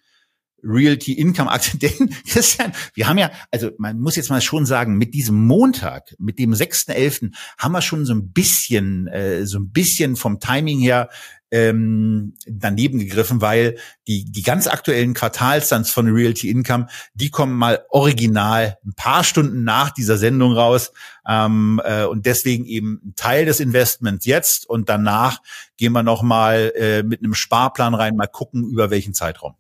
Realty Income Aktien. Denn Christian, wir haben ja, also man muss jetzt mal schon sagen, mit diesem Montag, mit dem 6.11. haben wir schon so ein bisschen, äh, so ein bisschen vom Timing her ähm, daneben gegriffen, weil die, die ganz aktuellen Quartalstands von Realty Income, die kommen mal original ein paar Stunden nach dieser Sendung raus. Ähm, äh, und deswegen eben ein Teil des Investments jetzt und danach gehen wir nochmal äh, mit einem Sparplan rein, mal gucken, über welchen Zeitraum.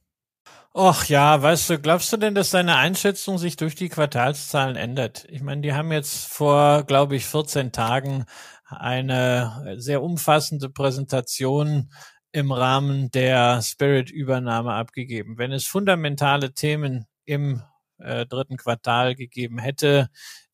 Och ja, weißt du, glaubst du denn, dass deine Einschätzung sich durch die Quartalszahlen ändert? Ich meine, die haben jetzt vor, glaube ich, 14 Tagen eine sehr umfassende Präsentation im Rahmen der Spirit-Übernahme abgegeben. Wenn es fundamentale Themen im äh, dritten Quartal gegeben hätte,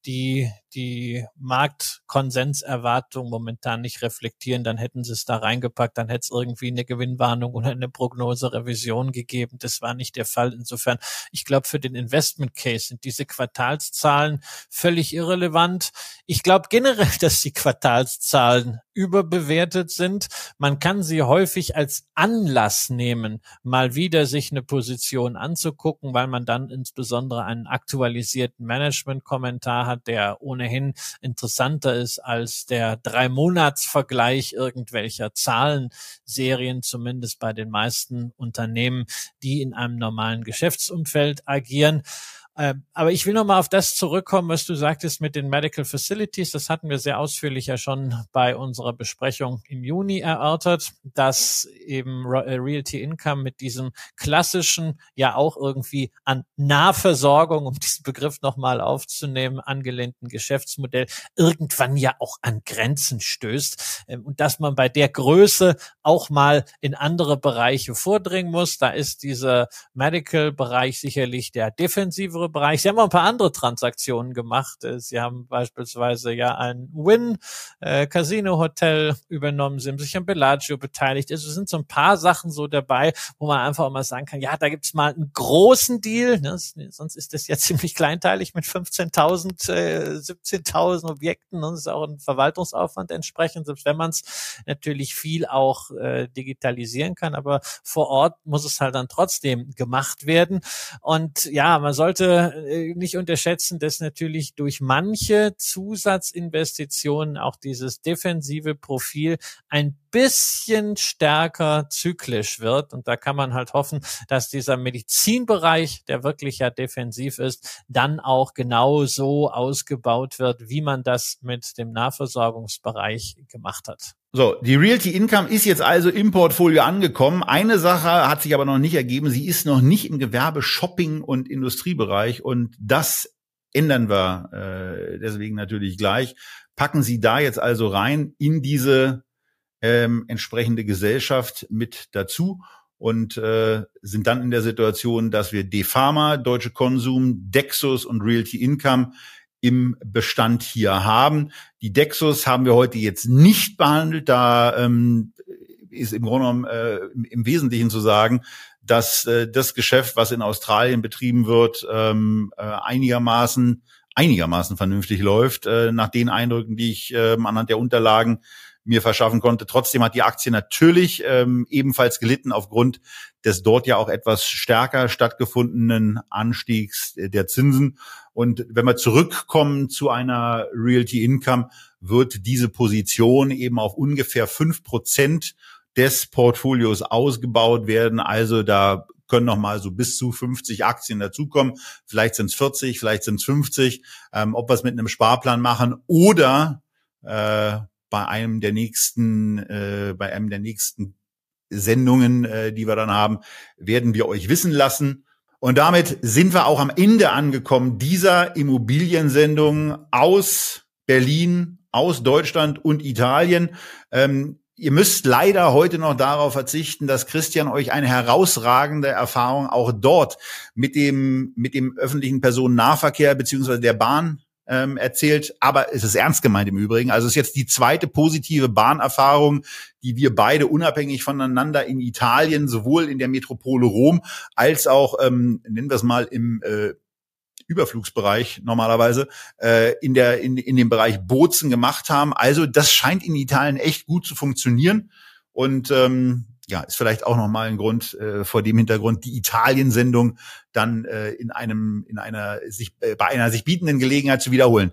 die die Marktkonsenserwartung momentan nicht reflektieren, dann hätten sie es da reingepackt, dann hätte es irgendwie eine Gewinnwarnung oder eine Prognoserevision gegeben. Das war nicht der Fall. Insofern, ich glaube, für den Investment Case sind diese Quartalszahlen völlig irrelevant. Ich glaube generell, dass die Quartalszahlen überbewertet sind. Man kann sie häufig als Anlass nehmen, mal wieder sich eine Position anzugucken, weil man dann insbesondere einen aktualisierten Management-Kommentar hat, der ohnehin interessanter ist als der Drei-Monats-Vergleich irgendwelcher Zahlenserien, zumindest bei den meisten Unternehmen, die in einem normalen Geschäftsumfeld agieren. Ähm, aber ich will nochmal auf das zurückkommen, was du sagtest mit den Medical Facilities. Das hatten wir sehr ausführlich ja schon bei unserer Besprechung im Juni erörtert, dass eben äh, Realty Income mit diesem klassischen, ja auch irgendwie an Nahversorgung, um diesen Begriff nochmal aufzunehmen, angelehnten Geschäftsmodell irgendwann ja auch an Grenzen stößt. Ähm, und dass man bei der Größe auch mal in andere Bereiche vordringen muss. Da ist dieser Medical-Bereich sicherlich der defensivere andere Bereich. Sie haben auch ein paar andere Transaktionen gemacht. Äh, Sie haben beispielsweise ja ein Win äh, Casino Hotel übernommen. Sie haben sich an Bellagio beteiligt. Also es sind so ein paar Sachen so dabei, wo man einfach mal sagen kann, ja, da gibt's mal einen großen Deal. Ne? Sonst ist das ja ziemlich kleinteilig mit 15.000, äh, 17.000 Objekten. Und ist auch ein Verwaltungsaufwand entsprechend, selbst wenn man es natürlich viel auch äh, digitalisieren kann. Aber vor Ort muss es halt dann trotzdem gemacht werden. Und ja, man sollte äh, nicht unterschätzen, dass natürlich durch manche Zusatzinvestitionen auch dieses defensive Profil ein bisschen stärker zyklisch wird. Und da kann man halt hoffen, dass dieser Medizinbereich, der wirklich ja defensiv ist, dann auch genau so ausgebaut wird, wie man das mit dem Nahversorgungsbereich gemacht hat. So, die Realty Income ist jetzt also im Portfolio angekommen. Eine Sache hat sich aber noch nicht ergeben. Sie ist noch nicht im Gewerbe, Shopping und Industriebereich. Und das ändern wir äh, deswegen natürlich gleich. Packen Sie da jetzt also rein in diese ähm, entsprechende Gesellschaft mit dazu und äh, sind dann in der Situation, dass wir Defama, Deutsche Konsum, Dexus und Realty Income im Bestand hier haben. Die Dexus haben wir heute jetzt nicht behandelt. Da ähm, ist im Grunde genommen äh, im Wesentlichen zu sagen, dass äh, das Geschäft, was in Australien betrieben wird, ähm, äh, einigermaßen einigermaßen vernünftig läuft, äh, nach den Eindrücken, die ich äh, anhand der Unterlagen mir verschaffen konnte. Trotzdem hat die Aktie natürlich ähm, ebenfalls gelitten aufgrund des dort ja auch etwas stärker stattgefundenen Anstiegs der Zinsen. Und wenn wir zurückkommen zu einer Realty Income, wird diese Position eben auf ungefähr fünf Prozent des Portfolios ausgebaut werden. Also da können noch mal so bis zu 50 Aktien dazukommen. Vielleicht sind es 40, vielleicht sind es 50. Ähm, ob wir es mit einem Sparplan machen oder äh, bei einem der nächsten, äh, bei einem der nächsten Sendungen, äh, die wir dann haben, werden wir euch wissen lassen. Und damit sind wir auch am Ende angekommen dieser Immobiliensendung aus Berlin, aus Deutschland und Italien. Ähm, ihr müsst leider heute noch darauf verzichten, dass Christian euch eine herausragende Erfahrung auch dort mit dem, mit dem öffentlichen Personennahverkehr beziehungsweise der Bahn ähm, erzählt, aber es ist ernst gemeint im Übrigen. Also es ist jetzt die zweite positive Bahnerfahrung, die wir beide unabhängig voneinander in Italien, sowohl in der Metropole Rom als auch, ähm, nennen wir es mal, im äh, Überflugsbereich normalerweise äh, in der in, in dem Bereich Bozen gemacht haben. Also das scheint in Italien echt gut zu funktionieren und ähm, ja, ist vielleicht auch nochmal ein Grund äh, vor dem Hintergrund, die Italien-Sendung dann äh, in einem, in einer sich äh, bei einer sich bietenden Gelegenheit zu wiederholen.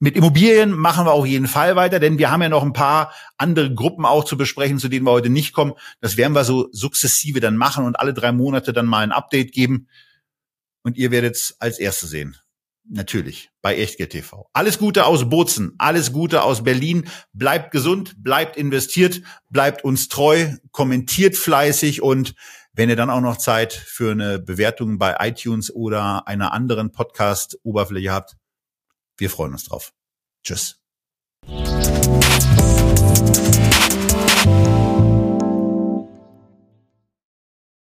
Mit Immobilien machen wir auf jeden Fall weiter, denn wir haben ja noch ein paar andere Gruppen auch zu besprechen, zu denen wir heute nicht kommen. Das werden wir so sukzessive dann machen und alle drei Monate dann mal ein Update geben. Und ihr werdet es als Erste sehen. Natürlich bei Echtgeld TV. Alles Gute aus Bozen, alles Gute aus Berlin. Bleibt gesund, bleibt investiert, bleibt uns treu, kommentiert fleißig und wenn ihr dann auch noch Zeit für eine Bewertung bei iTunes oder einer anderen Podcast-Oberfläche habt, wir freuen uns drauf. Tschüss.